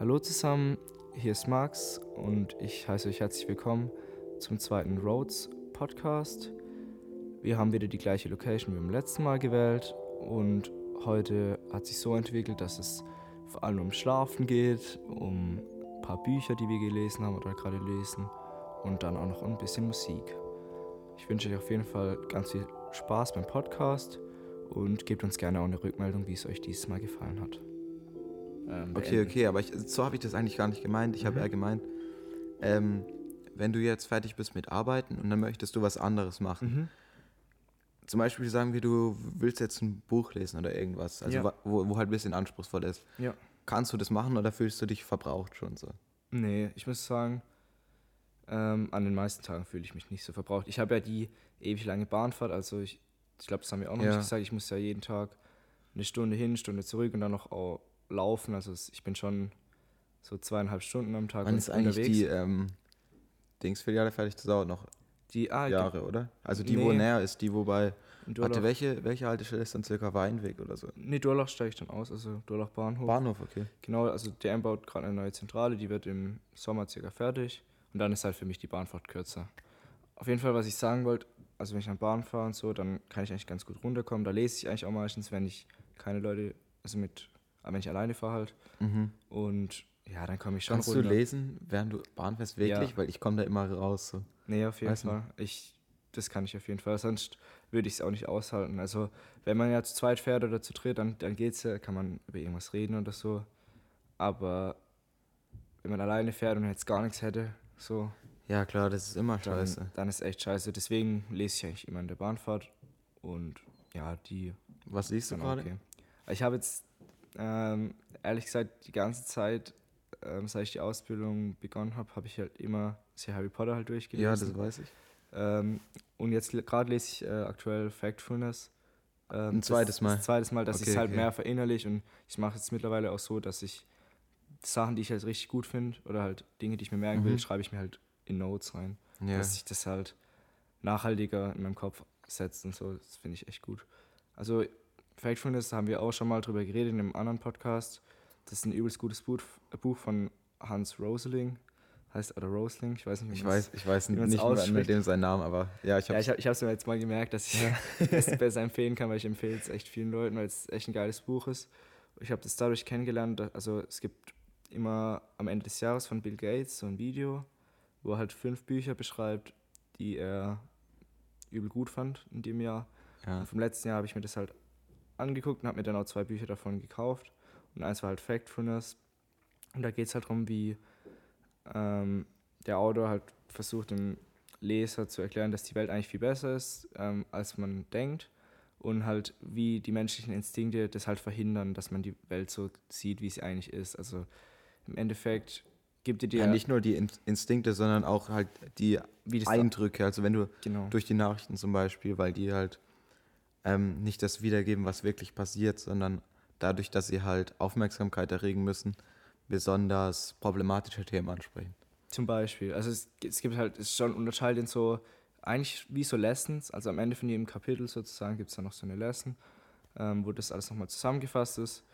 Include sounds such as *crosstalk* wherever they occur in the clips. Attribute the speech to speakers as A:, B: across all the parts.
A: Hallo zusammen, hier ist Max und ich heiße euch herzlich willkommen zum zweiten Roads Podcast. Wir haben wieder die gleiche Location wie beim letzten Mal gewählt und heute hat sich so entwickelt, dass es vor allem um Schlafen geht, um ein paar Bücher, die wir gelesen haben oder gerade lesen und dann auch noch ein bisschen Musik. Ich wünsche euch auf jeden Fall ganz viel Spaß beim Podcast und gebt uns gerne auch eine Rückmeldung, wie es euch dieses Mal gefallen hat.
B: Ähm, okay, okay, aber ich, so habe ich das eigentlich gar nicht gemeint. Ich mhm. habe eher gemeint, ähm, wenn du jetzt fertig bist mit Arbeiten und dann möchtest du was anderes machen. Mhm. Zum Beispiel sagen wir, du willst jetzt ein Buch lesen oder irgendwas, also ja. wo, wo halt ein bisschen anspruchsvoll ist. Ja. Kannst du das machen oder fühlst du dich verbraucht schon so?
A: Nee, ich muss sagen, ähm, an den meisten Tagen fühle ich mich nicht so verbraucht. Ich habe ja die ewig lange Bahnfahrt, also ich, ich glaube, das haben wir auch noch ja. nicht gesagt, ich muss ja jeden Tag eine Stunde hin, eine Stunde zurück und dann noch auch laufen. Also ich bin schon so zweieinhalb Stunden am Tag
B: Wann ist eigentlich unterwegs. die ähm, Dingsfiliale fertig? Das dauert noch die, ah, Jahre, oder? Also die, nee. wo näher ist, die, wobei. Warte, welche, welche Haltestelle ist dann circa Weinweg oder so?
A: Nee, Durlach steige ich dann aus, also Durlach Bahnhof.
B: Bahnhof, okay.
A: Genau, also der baut gerade eine neue Zentrale, die wird im Sommer circa fertig. Und dann ist halt für mich die Bahnfahrt kürzer. Auf jeden Fall, was ich sagen wollte, also wenn ich an Bahn fahre und so, dann kann ich eigentlich ganz gut runterkommen. Da lese ich eigentlich auch meistens, wenn ich keine Leute, also mit, wenn ich alleine fahre halt. Mhm. Und ja, dann komme ich schon
B: Kannst runter. Kannst du lesen, während du Bahn fährst, wirklich? Ja. Weil ich komme da immer raus. So.
A: Nee, auf jeden Weiß Fall. Ich, das kann ich auf jeden Fall. Sonst würde ich es auch nicht aushalten. Also, wenn man ja zu zweit fährt oder zu dritt, dann, dann es ja, kann man über irgendwas reden oder so. Aber wenn man alleine fährt und jetzt gar nichts hätte, so.
B: Ja, klar, das ist immer
A: dann,
B: scheiße.
A: Dann ist echt scheiße. Deswegen lese ich eigentlich immer in der Bahnfahrt. Und ja, die.
B: Was liest du gerade? Okay.
A: Ich habe jetzt, ähm, ehrlich gesagt, die ganze Zeit, ähm, seit ich die Ausbildung begonnen habe, habe ich halt immer sehr Harry Potter halt durchgelesen.
B: Ja, das weiß ich.
A: Ähm, und jetzt gerade lese ich äh, aktuell Factfulness.
B: Ähm, ein zweites
A: das,
B: Mal.
A: Das zweites Mal, dass okay, ich es halt okay. mehr verinnerlich und ich mache es mittlerweile auch so, dass ich Sachen, die ich halt richtig gut finde oder halt Dinge, die ich mir merken will, mhm. schreibe ich mir halt in Notes rein. Ja. Dass sich das halt nachhaltiger in meinem Kopf setzt und so. Das finde ich echt gut. Also Factfulness haben wir auch schon mal drüber geredet in einem anderen Podcast. Das ist ein übelst gutes Buch, Buch von Hans Rosling. Heißt oder Rosling, ich weiß nicht,
B: wie ich weiß, ich weiß nicht mehr mit dem sein Name, aber ja,
A: ich habe ja, ich es mir jetzt mal gemerkt, dass ich es *laughs* besser empfehlen kann, weil ich empfehle es echt vielen Leuten, weil es echt ein geiles Buch ist. Ich habe das dadurch kennengelernt, also es gibt immer am Ende des Jahres von Bill Gates so ein Video, wo er halt fünf Bücher beschreibt, die er übel gut fand in dem Jahr. Ja. Vom letzten Jahr habe ich mir das halt angeguckt und habe mir dann auch zwei Bücher davon gekauft. Und eins war halt Factfulness. Und da geht es halt darum, wie ähm, der Autor halt versucht, dem Leser zu erklären, dass die Welt eigentlich viel besser ist, ähm, als man denkt und halt wie die menschlichen Instinkte das halt verhindern, dass man die Welt so sieht, wie sie eigentlich ist. Also im Endeffekt gibt dir
B: ja nicht nur die Instinkte, sondern auch halt die Eindrücke. Also wenn du genau. durch die Nachrichten zum Beispiel, weil die halt ähm, nicht das wiedergeben, was wirklich passiert, sondern dadurch, dass sie halt Aufmerksamkeit erregen müssen, besonders problematische Themen ansprechen.
A: Zum Beispiel. Also es, es gibt halt, es ist schon unterteilt in so eigentlich wie so Lessons, also am Ende von jedem Kapitel sozusagen gibt es dann noch so eine Lesson, ähm, wo das alles nochmal zusammengefasst ist.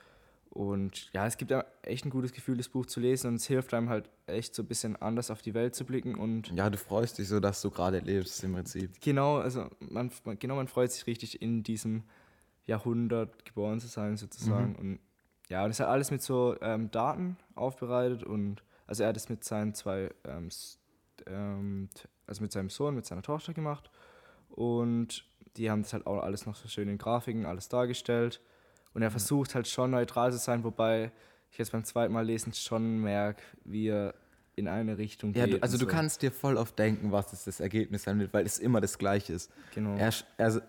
A: Und ja, es gibt echt ein gutes Gefühl, das Buch zu lesen und es hilft einem halt echt so ein bisschen anders auf die Welt zu blicken. Und
B: ja, du freust dich so, dass du gerade lebst im Prinzip.
A: Genau, also man, genau, man freut sich richtig in diesem Jahrhundert geboren zu sein sozusagen. Mhm. Und ja, und es hat alles mit so ähm, Daten aufbereitet und also er hat es mit seinen zwei ähm, ähm, also mit seinem Sohn, mit seiner Tochter gemacht. Und die haben das halt auch alles noch so schön in Grafiken, alles dargestellt. Und er versucht halt schon neutral zu sein, wobei ich jetzt beim zweiten Mal lesen schon merke, wie er in eine Richtung
B: geht. Ja, also du so. kannst dir voll oft denken, was ist das Ergebnis sein wird, weil es immer das Gleiche ist. Genau. Er, also,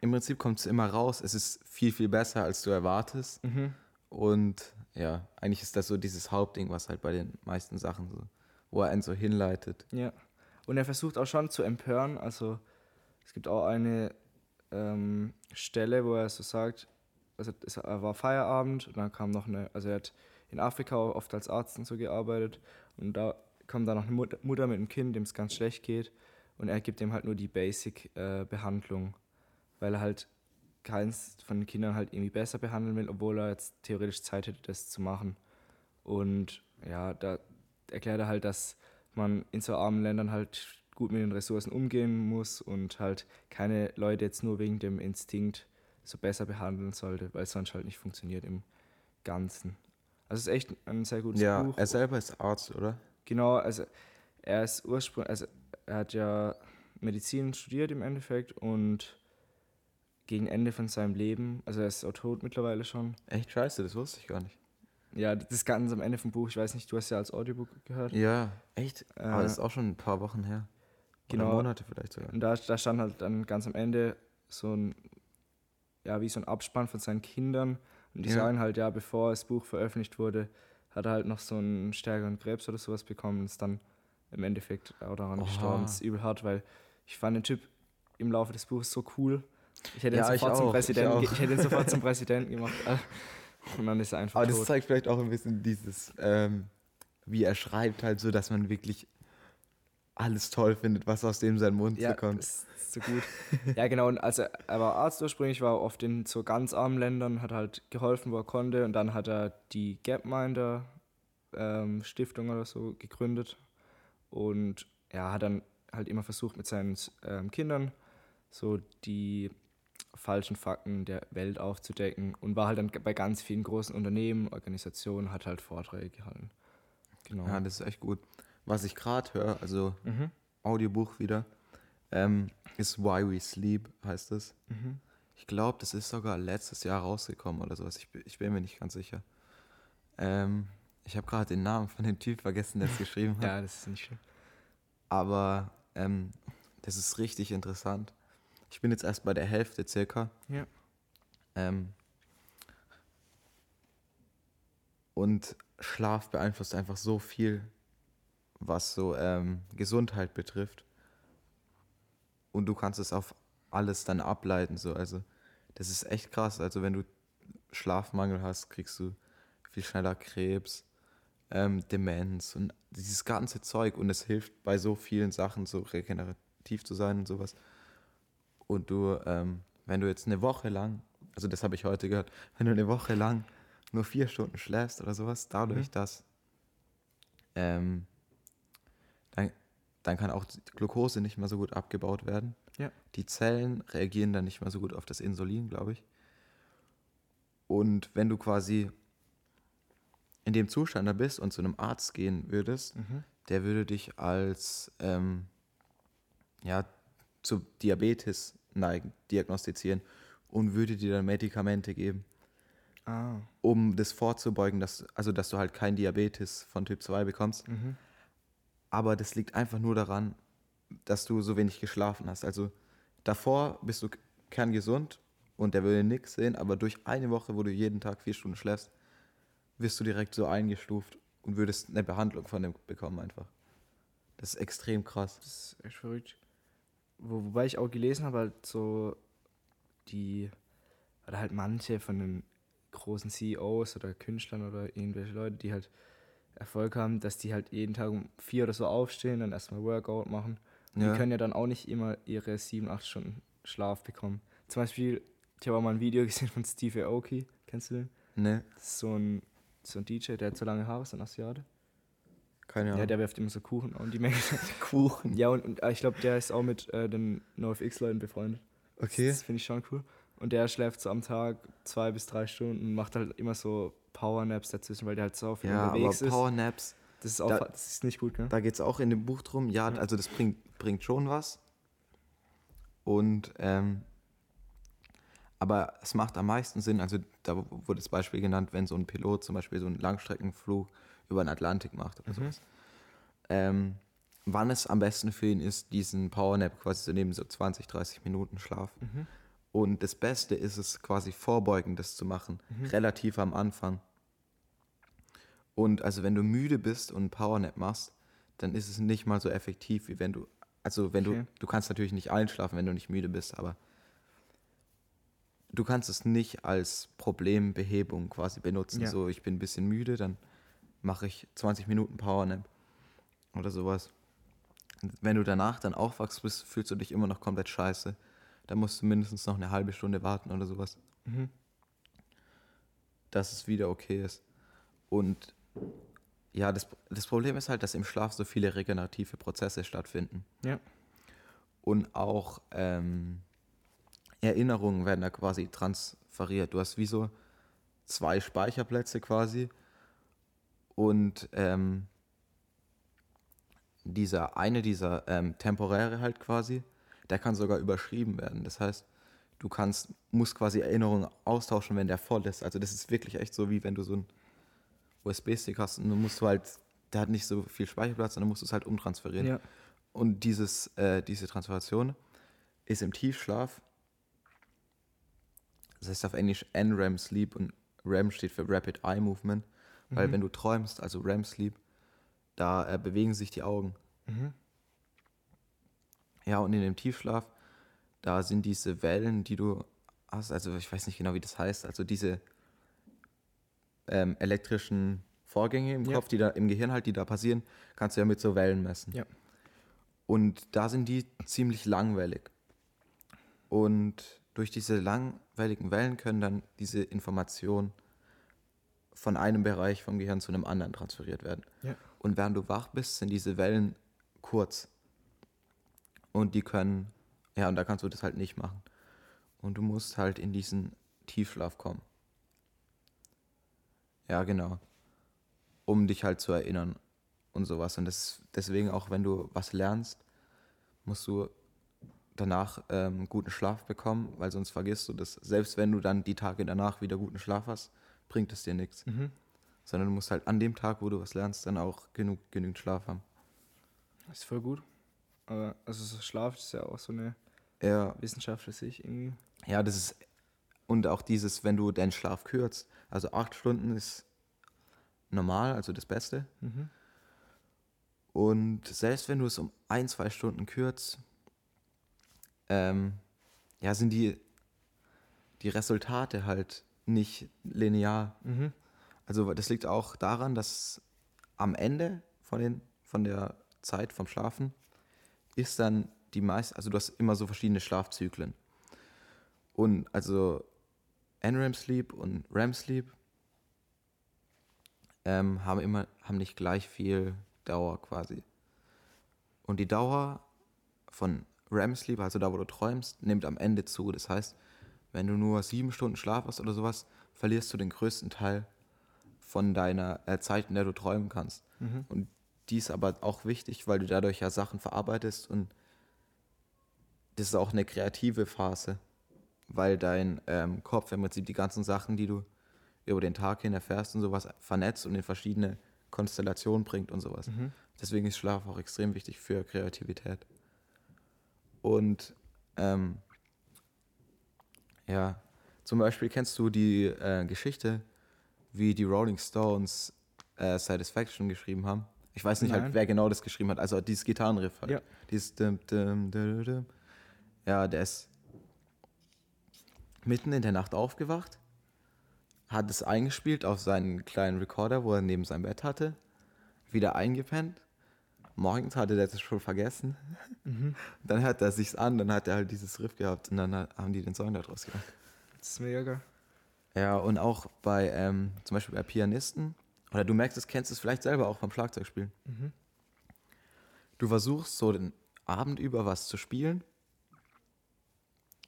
B: Im Prinzip kommt es immer raus, es ist viel, viel besser, als du erwartest. Mhm. Und ja, eigentlich ist das so dieses Hauptding, was halt bei den meisten Sachen so, wo er einen so hinleitet.
A: Ja. Und er versucht auch schon zu empören. Also es gibt auch eine ähm, Stelle, wo er so sagt, also es war Feierabend und dann kam noch eine, also er hat in Afrika oft als Arzt und so gearbeitet und da kommt dann noch eine Mutter mit einem Kind, dem es ganz schlecht geht und er gibt ihm halt nur die Basic-Behandlung, äh, weil er halt keins von den Kindern halt irgendwie besser behandeln will, obwohl er jetzt theoretisch Zeit hätte, das zu machen. Und ja, da erklärt er halt, dass man in so armen Ländern halt gut mit den Ressourcen umgehen muss und halt keine Leute jetzt nur wegen dem Instinkt so besser behandeln sollte, weil es sonst halt nicht funktioniert im Ganzen. Also es ist echt ein sehr gutes
B: ja,
A: Buch.
B: Er selber ist Arzt, oder?
A: Genau, also er ist ursprünglich, also er hat ja Medizin studiert im Endeffekt und gegen Ende von seinem Leben, also er ist auch tot mittlerweile schon.
B: Echt scheiße, das wusste ich gar nicht.
A: Ja, das ist ganz am Ende vom Buch, ich weiß nicht, du hast ja als Audiobook gehört.
B: Ja, echt? Äh, Aber das ist auch schon ein paar Wochen her.
A: Genau.
B: Oder Monate vielleicht sogar.
A: Und da, da stand halt dann ganz am Ende so ein, ja, wie so ein Abspann von seinen Kindern. Und die ja. sagen halt, ja, bevor das Buch veröffentlicht wurde, hat er halt noch so einen stärkeren Krebs oder sowas bekommen und ist dann im Endeffekt auch daran Oha. gestorben. Das ist übel hart, weil ich fand den Typ im Laufe des Buches so cool. Ich hätte ihn ja, sofort, zum, Präsidenten, ich, ich hätte ihn sofort zum *laughs* Präsidenten gemacht. Und dann ist er einfach
B: Aber
A: tot.
B: das zeigt vielleicht auch ein bisschen dieses, ähm, wie er schreibt, halt so, dass man wirklich alles toll findet, was aus dem seinem Mund
A: ja,
B: so kommt.
A: Das ist so gut. ja, genau. Und also er war Arzt ursprünglich, war oft in so ganz armen Ländern, hat halt geholfen, wo er konnte. Und dann hat er die Gapminder ähm, Stiftung oder so gegründet. Und er hat dann halt immer versucht, mit seinen ähm, Kindern so die falschen Fakten der Welt aufzudecken und war halt dann bei ganz vielen großen Unternehmen, Organisationen, hat halt Vorträge gehalten.
B: Genau. Ja, das ist echt gut. Was ich gerade höre, also mhm. Audiobuch wieder, ähm, ist Why We Sleep, heißt es. Mhm. Ich glaube, das ist sogar letztes Jahr rausgekommen oder sowas. Ich, ich bin mir nicht ganz sicher. Ähm, ich habe gerade den Namen von dem Typ vergessen, der es *laughs* geschrieben hat.
A: ja, das ist nicht schlimm.
B: Aber ähm, das ist richtig interessant. Ich bin jetzt erst bei der Hälfte circa.
A: Ja.
B: Ähm, und Schlaf beeinflusst einfach so viel, was so ähm, Gesundheit betrifft. Und du kannst es auf alles dann ableiten. So. Also, das ist echt krass. Also, wenn du Schlafmangel hast, kriegst du viel schneller Krebs, ähm, Demenz und dieses ganze Zeug. Und es hilft bei so vielen Sachen, so regenerativ zu sein und sowas und du, ähm, wenn du jetzt eine Woche lang, also das habe ich heute gehört, wenn du eine Woche lang nur vier Stunden schläfst oder sowas, dadurch, mhm. dass ähm, dann kann auch die Glucose nicht mehr so gut abgebaut werden.
A: Ja.
B: Die Zellen reagieren dann nicht mehr so gut auf das Insulin, glaube ich. Und wenn du quasi in dem Zustand da bist und zu einem Arzt gehen würdest, mhm. der würde dich als ähm, ja, zu Diabetes neigen, diagnostizieren und würde dir dann Medikamente geben.
A: Ah.
B: Um das vorzubeugen, dass, also dass du halt kein Diabetes von Typ 2 bekommst.
A: Mhm.
B: Aber das liegt einfach nur daran, dass du so wenig geschlafen hast. Also davor bist du kerngesund und der würde nichts sehen, aber durch eine Woche, wo du jeden Tag vier Stunden schläfst, wirst du direkt so eingestuft und würdest eine Behandlung von dem bekommen einfach. Das ist extrem krass.
A: Das ist echt verrückt. Wo, wobei ich auch gelesen habe, halt so die, oder halt manche von den großen CEOs oder Künstlern oder irgendwelche Leute, die halt Erfolg haben, dass die halt jeden Tag um vier oder so aufstehen, dann erstmal Workout machen. Und ja. die können ja dann auch nicht immer ihre sieben, acht Stunden Schlaf bekommen. Zum Beispiel, ich habe auch mal ein Video *laughs* gesehen von Steve Aoki. Kennst du den?
B: Ne.
A: So ein, so ein DJ, der hat so lange Haare, so ein Asiate.
B: Keine Ahnung.
A: Ja, der wirft immer so Kuchen und die Menge. *laughs*
B: Kuchen?
A: Ja, und, und ich glaube, der ist auch mit äh, den NoFX-Leuten befreundet.
B: Okay.
A: Das, das finde ich schon cool. Und der schläft so am Tag zwei bis drei Stunden und macht halt immer so Powernaps dazwischen, weil der halt so viel
B: ja, unterwegs aber Powernaps,
A: ist. Das ist auch da, das ist nicht gut, ne?
B: Da geht es auch in dem Buch drum. Ja, ja, also das bringt, bringt schon was. Und ähm, aber es macht am meisten Sinn, also da wurde das Beispiel genannt, wenn so ein Pilot zum Beispiel so einen Langstreckenflug über den Atlantik macht oder mhm. sowas. Ähm, wann es am besten für ihn ist, diesen Powernap quasi zu nehmen, so 20, 30 Minuten Schlaf. Mhm. Und das Beste ist es quasi vorbeugend, das zu machen, mhm. relativ am Anfang. Und also wenn du müde bist und einen Powernap machst, dann ist es nicht mal so effektiv, wie wenn du, also wenn okay. du, du kannst natürlich nicht einschlafen, wenn du nicht müde bist, aber du kannst es nicht als Problembehebung quasi benutzen. Ja. So, ich bin ein bisschen müde, dann mache ich 20 Minuten Powernap oder sowas. Wenn du danach dann aufwachst bist, fühlst du dich immer noch komplett scheiße. Da musst du mindestens noch eine halbe Stunde warten oder sowas. Mhm. Dass es wieder okay ist. Und Ja, das, das Problem ist halt, dass im Schlaf so viele regenerative Prozesse stattfinden.
A: Ja.
B: Und auch ähm, Erinnerungen werden da quasi transferiert. Du hast wie so zwei Speicherplätze quasi. Und ähm, dieser eine, dieser ähm, temporäre halt quasi, der kann sogar überschrieben werden. Das heißt, du kannst, musst quasi Erinnerungen austauschen, wenn der voll ist. Also das ist wirklich echt so, wie wenn du so ein USB-Stick hast und dann musst du halt, der hat nicht so viel Speicherplatz und dann musst du es halt umtransferieren.
A: Ja.
B: Und dieses, äh, diese Transferation ist im Tiefschlaf. Das heißt auf Englisch NREM Sleep und REM steht für Rapid Eye Movement, weil
A: Mhm.
B: wenn du träumst, also REM Sleep, da äh, bewegen sich die Augen.
A: Mhm.
B: Ja, und in dem Tiefschlaf, da sind diese Wellen, die du hast, also ich weiß nicht genau, wie das heißt, also diese ähm, elektrischen Vorgänge im
A: Ja.
B: Kopf, die da im Gehirn halt, die da passieren, kannst du ja mit so Wellen messen.
A: Ja.
B: Und da sind die ziemlich langwellig. Und durch diese langweiligen Wellen können dann diese Informationen von einem Bereich vom Gehirn zu einem anderen transferiert werden.
A: Ja.
B: Und während du wach bist, sind diese Wellen kurz. Und die können, ja, und da kannst du das halt nicht machen. Und du musst halt in diesen Tiefschlaf kommen. Ja, genau. Um dich halt zu erinnern und sowas. Und das, deswegen auch, wenn du was lernst, musst du danach ähm, guten Schlaf bekommen, weil sonst vergisst du das. Selbst wenn du dann die Tage danach wieder guten Schlaf hast, bringt es dir nichts.
A: Mhm.
B: Sondern du musst halt an dem Tag, wo du was lernst, dann auch genug, genügend Schlaf haben.
A: Das ist voll gut. Aber also so Schlaf ist ja auch so eine
B: Ja,
A: Wissenschaft für sich irgendwie.
B: ja, das ist. Und auch dieses, wenn du deinen Schlaf kürzt. Also acht Stunden ist normal, also das Beste.
A: Mhm.
B: Und selbst wenn du es um ein, zwei Stunden kürzt, ähm, ja, sind die, die Resultate halt nicht linear.
A: Mhm.
B: Also das liegt auch daran, dass am Ende von, den, von der Zeit vom Schlafen ist dann die meist, also du hast immer so verschiedene Schlafzyklen. Und also NREM Sleep und REM Sleep ähm, haben immer, haben nicht gleich viel Dauer quasi. Und die Dauer von REM Sleep, also da, wo du träumst, nimmt am Ende zu. Das heißt, wenn du nur sieben Stunden Schlaf hast oder sowas, verlierst du den größten Teil von deiner äh, Zeit, in der du träumen kannst.
A: Mhm.
B: Und die ist aber auch wichtig, weil du dadurch ja Sachen verarbeitest und das ist auch eine kreative Phase, weil dein ähm, Kopf im Prinzip die ganzen Sachen, die du über den Tag hin erfährst und sowas vernetzt und in verschiedene Konstellationen bringt und sowas.
A: Mhm.
B: Deswegen ist Schlaf auch extrem wichtig für Kreativität. Und ähm, ja, zum Beispiel kennst du die äh, Geschichte, wie die Rolling Stones äh, Satisfaction geschrieben haben? Ich weiß nicht halt,
A: Nein.
B: wer genau das geschrieben hat. Also dieses Gitarrenriff halt.
A: Ja.
B: Dieses dum, dum, dum, dum. Ja, der ist mitten in der Nacht aufgewacht, hat es eingespielt auf seinen kleinen Recorder, wo er neben seinem Bett hatte, wieder eingepennt. Morgens hatte der das schon vergessen.
A: Mhm. *laughs*
B: Dann hört er sich's an, dann hat er halt dieses Riff gehabt und dann hat- haben die den Song daraus gemacht.
A: Das ist mega geil.
B: Ja, und auch bei, ähm, zum Beispiel bei Pianisten, oder du merkst es, kennst es vielleicht selber auch vom Schlagzeugspielen.
A: Mhm.
B: Du versuchst so den Abend über was zu spielen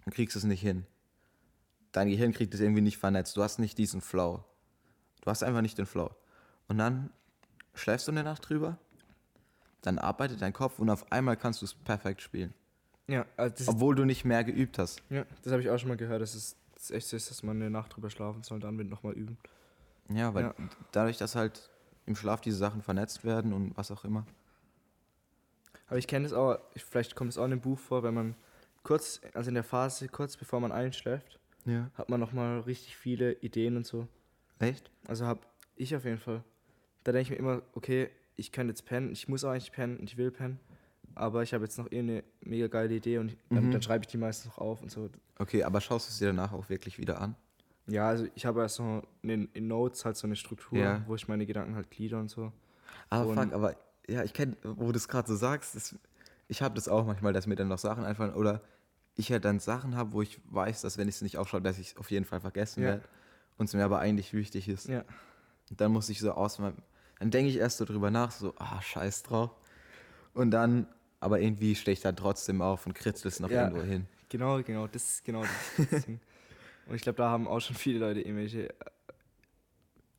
B: und kriegst es nicht hin. Dein Gehirn kriegt es irgendwie nicht vernetzt. Du hast nicht diesen Flow. Du hast einfach nicht den Flow. Und dann schläfst du eine Nacht drüber, dann arbeitet dein Kopf und auf einmal kannst du es perfekt spielen.
A: Ja, also
B: Obwohl du nicht mehr geübt hast.
A: ja, das habe ich auch schon mal gehört, dass es echt so ist, dass man eine Nacht drüber schlafen soll, dann wird nochmal üben.
B: Ja, weil
A: Ja.
B: dadurch, dass halt im Schlaf diese Sachen vernetzt werden und was auch immer.
A: Aber ich kenne das auch, ich, vielleicht kommt es auch in dem Buch vor, wenn man kurz, also in der Phase, kurz bevor man einschläft,
B: Ja.
A: hat man nochmal richtig viele Ideen und so.
B: Echt?
A: Also habe ich auf jeden Fall. Da denke ich mir immer, okay, ich kann jetzt pennen, ich muss auch eigentlich pennen und ich will pennen, aber ich habe jetzt noch eh eine mega geile Idee und dann,
B: Mhm.
A: dann schreibe ich die meistens noch auf und so.
B: Okay, aber schaust du es dir danach auch wirklich wieder an?
A: Ja, also ich habe ja so in, in Notes halt so eine Struktur,
B: Ja.
A: wo ich meine Gedanken halt glieder und so.
B: Aber
A: Und-
B: fuck, aber ja, ich kenne, wo du es gerade so sagst, das, ich habe das auch manchmal, dass mir dann noch Sachen einfallen oder ich halt dann Sachen habe, wo ich weiß, dass wenn ich es nicht aufschreibe, dass ich es auf jeden Fall vergessen
A: Ja.
B: werde und es mir aber eigentlich wichtig ist.
A: Ja.
B: Und dann muss ich so aus Dann denke ich erst so drüber nach, so, ah, scheiß drauf. Und dann, aber irgendwie stehe ich dann trotzdem auf und kritzel es noch ja, irgendwo hin.
A: Genau, genau, das ist genau das. *laughs* Und ich glaube, da haben auch schon viele Leute irgendwelche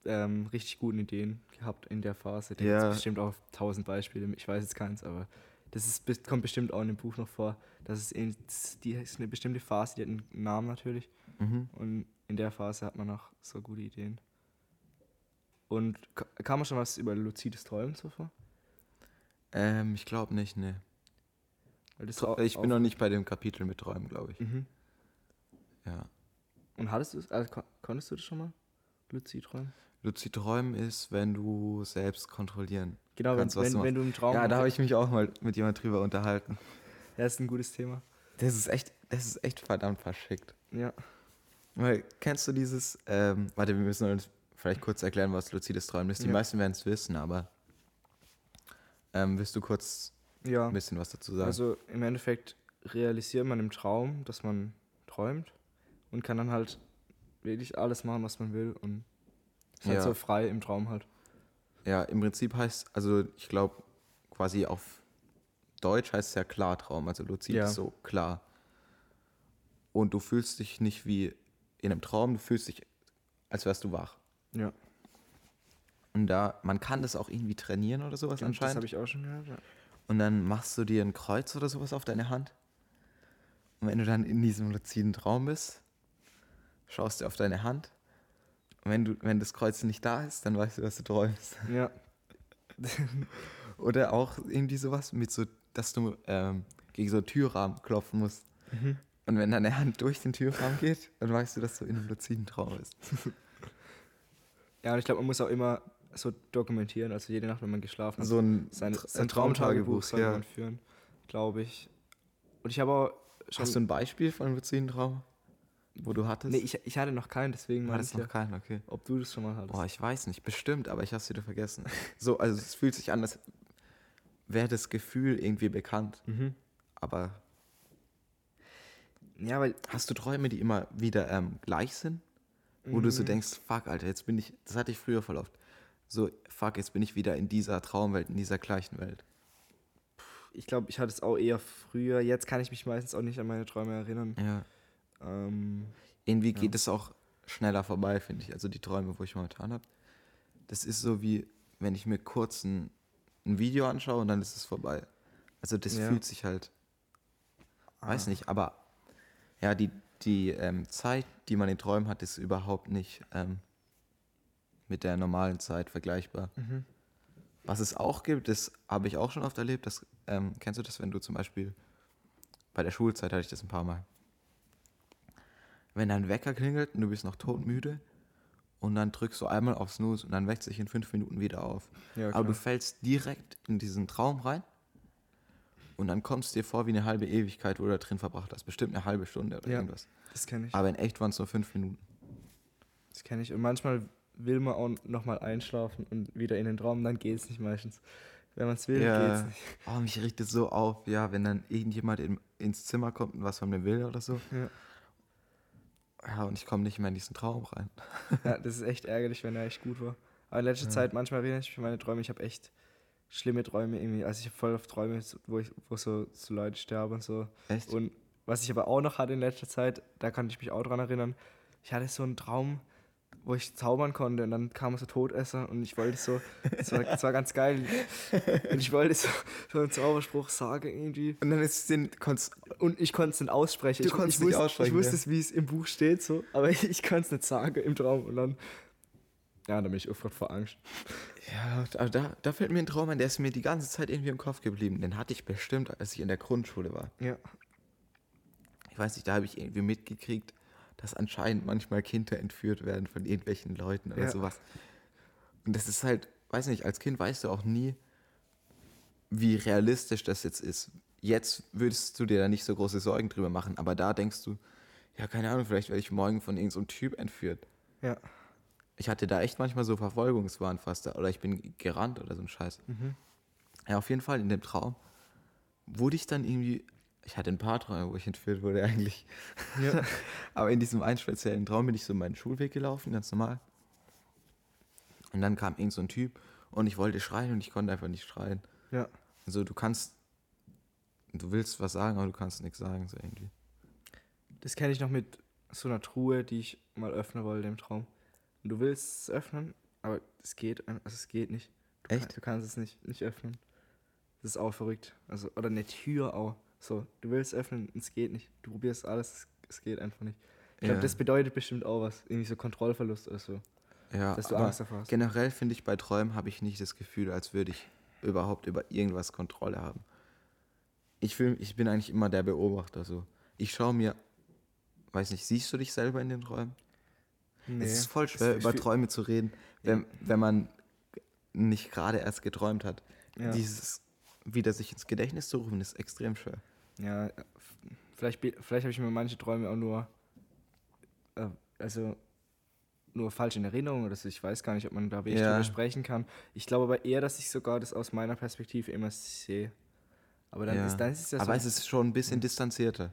A: ähm, richtig guten Ideen gehabt in der Phase. Da ja. gibt bestimmt auch tausend Beispiele, ich weiß jetzt keins, aber das ist, kommt bestimmt auch in dem Buch noch vor. Das ist, in, die ist eine bestimmte Phase, die hat einen Namen natürlich. Mhm. Und in der Phase hat man auch so gute Ideen. Und kam man schon was über luzides Träumen so vor?
B: Ähm, ich glaube nicht, ne. ich bin noch nicht bei dem Kapitel mit Träumen, glaube ich. Mhm.
A: Ja. Und hattest du es, also konntest du das schon mal? Luzid träumen?
B: Luzid träumen ist, wenn du selbst kontrollieren
A: genau, kannst, wenn, was wenn, du wenn du im Traum.
B: Ja, da habe ich mich auch mal mit jemand drüber unterhalten.
A: Ja, ist ein gutes Thema.
B: Das ist echt, das ist echt verdammt verschickt.
A: Ja.
B: Weil, kennst du dieses, ähm, warte, wir müssen uns vielleicht kurz erklären, was luzides Träumen ist. Die ja. meisten werden es wissen, aber ähm, willst du kurz ja. ein bisschen was dazu sagen?
A: Also im Endeffekt realisiert man im Traum, dass man träumt und kann dann halt wirklich alles machen, was man will und ist halt ja. so frei im Traum halt.
B: Ja, im Prinzip heißt, also ich glaube quasi auf Deutsch heißt es ja Klartraum, also luzid ja. ist so klar. Und du fühlst dich nicht wie in einem Traum, du fühlst dich, als wärst du wach.
A: Ja.
B: Und da, man kann das auch irgendwie trainieren oder sowas ja, anscheinend. Das
A: habe ich auch schon gehört, ja.
B: Und dann machst du dir ein Kreuz oder sowas auf deine Hand. Und wenn du dann in diesem luziden Traum bist, schaust du auf deine Hand. Und wenn, du, wenn das Kreuz nicht da ist, dann weißt du, was du träumst.
A: Ja. *laughs*
B: oder auch irgendwie sowas mit so, dass du ähm, gegen so einen Türrahmen klopfen musst. Mhm. Und wenn deine Hand durch den Türrahmen geht, dann weißt du, dass du in einem luziden Traum bist. *laughs*
A: Ja, und ich glaube, man muss auch immer so dokumentieren, also jede Nacht, wenn man geschlafen hat,
B: so ein,
A: sein, sein Traumtagebuch soll ja. man führen, glaube ich. Und ich habe auch
B: schon. Hast du ein Beispiel von einem luziden Traum, wo du hattest?
A: Nee, ich, ich hatte noch keinen, deswegen
B: war das noch ja, keinen, okay.
A: Ob du das schon mal hattest.
B: Boah, ich weiß nicht, bestimmt, aber ich habe es wieder vergessen. *laughs* so, also es fühlt sich an, als wäre das Gefühl irgendwie bekannt. Mhm. Aber. Ja, weil. Hast du Träume, die immer wieder ähm, gleich sind? Wo mhm. du so mhm. denkst, fuck, Alter, jetzt bin ich, das hatte ich früher voll oft. So, fuck, jetzt bin ich wieder in dieser Traumwelt, in dieser gleichen Welt.
A: Ich glaube, ich hatte es auch eher früher. Jetzt kann ich mich meistens auch nicht an meine Träume erinnern.
B: Ja. Ähm, Irgendwie ja. geht es auch schneller vorbei, finde ich. Also die Träume, wo ich momentan habe. Das ist so wie, wenn ich mir kurz ein, ein Video anschaue und dann ist es vorbei. Also das ja. fühlt sich halt, weiß ah. nicht, aber ja, die, die ähm, Zeit, die man in Träumen hat, ist überhaupt nicht ähm, mit der normalen Zeit vergleichbar. Mhm. Was es auch gibt, das habe ich auch schon oft erlebt, das, ähm, kennst du das, wenn du zum Beispiel bei der Schulzeit hatte ich das ein paar Mal. Wenn dein Wecker klingelt und du bist noch todmüde und dann drückst du einmal auf Snooze und dann wächst sich in fünf Minuten wieder auf. Ja, Aber du fällst direkt in diesen Traum rein und dann kommst du dir vor wie eine halbe Ewigkeit, wo du da drin verbracht hast. Bestimmt eine halbe Stunde oder ja, irgendwas.
A: Das kenne ich.
B: Aber in echt waren es nur fünf Minuten.
A: Das kenne ich. Und manchmal will man auch nochmal einschlafen und wieder in den Traum, dann geht es nicht meistens. Wenn man es will, ja. geht es nicht.
B: Oh, mich riecht es so auf, ja, wenn dann irgendjemand in, ins Zimmer kommt und was von mir will oder so. Ja. Ja, und ich komme nicht mehr in diesen Traum rein. *laughs*
A: ja, das ist echt ärgerlich, wenn er echt gut war. Aber in letzter ja. Zeit, manchmal erinnere ich mich an meine Träume. Ich habe echt schlimme Träume irgendwie. Also ich habe voll auf Träume, wo ich, wo so, so Leute sterben und so.
B: Echt?
A: Und was ich aber auch noch hatte in letzter Zeit, da kann ich mich auch dran erinnern. Ich hatte so einen Traum, wo ich zaubern konnte und dann kam so Todesser und ich wollte so, das war, das war ganz geil. Und ich wollte so, so einen Zauberspruch sagen irgendwie.
B: Und dann ist es den,
A: und ich konnte es nicht aussprechen.
B: Du ich, konntest ich, nicht wusste, aussprechen.
A: Ich wusste es, wie es im Buch steht, so, aber ich, *laughs* ich konnte es nicht sagen im Traum und dann ja, da bin ich oft vor Angst.
B: Ja, aber da, da fällt mir ein Traum ein, der ist mir die ganze Zeit irgendwie im Kopf geblieben. Den hatte ich bestimmt, als ich in der Grundschule war.
A: Ja.
B: Ich weiß nicht, da habe ich irgendwie mitgekriegt, dass anscheinend manchmal Kinder entführt werden von irgendwelchen Leuten oder ja. sowas. Und das ist halt, weiß nicht, als Kind weißt du auch nie, wie realistisch das jetzt ist. Jetzt würdest du dir da nicht so große Sorgen drüber machen, aber da denkst du, ja, keine Ahnung, vielleicht werde ich morgen von irgendeinem so Typ entführt.
A: Ja
B: ich hatte da echt manchmal so Verfolgungswahn fast, oder ich bin gerannt oder so ein Scheiß. Mhm. Ja, auf jeden Fall in dem Traum wurde ich dann irgendwie, ich hatte ein paar Träume, wo ich entführt wurde eigentlich. Ja. *laughs* Aber in diesem einen speziellen Traum bin ich so meinen Schulweg gelaufen, ganz normal. Und dann kam irgend so ein Typ und ich wollte schreien und ich konnte einfach nicht schreien.
A: Ja.
B: Also du kannst, du willst was sagen, aber du kannst nichts sagen, so irgendwie.
A: Das kenne ich noch mit so einer Truhe, die ich mal öffnen wollte im Traum. Und du willst es öffnen, aber es geht, also es geht nicht. Du
B: Echt?
A: Kann, du kannst es nicht, nicht öffnen. Das ist auch verrückt. Also, oder eine Tür auch. So, du willst öffnen es geht nicht. Du probierst alles, es, geht einfach nicht. Ich glaube,
B: Ja.
A: das bedeutet bestimmt auch was. Irgendwie so Kontrollverlust oder so.
B: Ja,
A: Dass du Angst davor hast.
B: generell finde ich, bei Träumen habe ich nicht das Gefühl, als würde ich überhaupt über irgendwas Kontrolle haben. Ich, fühl, ich bin eigentlich immer der Beobachter. So. Ich schaue mir, weiß nicht, siehst du dich selber in den Träumen?
A: Nee.
B: Es ist voll schwer, über Träume zu reden, wenn, wenn man nicht gerade erst geträumt hat.
A: Ja.
B: Dieses wieder sich ins Gedächtnis zu rufen, ist extrem schwer.
A: Ja, f- vielleicht, vielleicht habe ich mir manche Träume auch nur, äh, also nur falsch in Erinnerung oder so. Ich weiß gar nicht, ob man da wirklich
B: Ja.
A: drüber sprechen kann. Ich glaube aber eher, dass ich sogar das aus meiner Perspektive immer sehe. Aber dann
B: Ja.
A: ist dann ist es ja
B: Aber
A: so.
B: es ist schon ein bisschen distanzierter.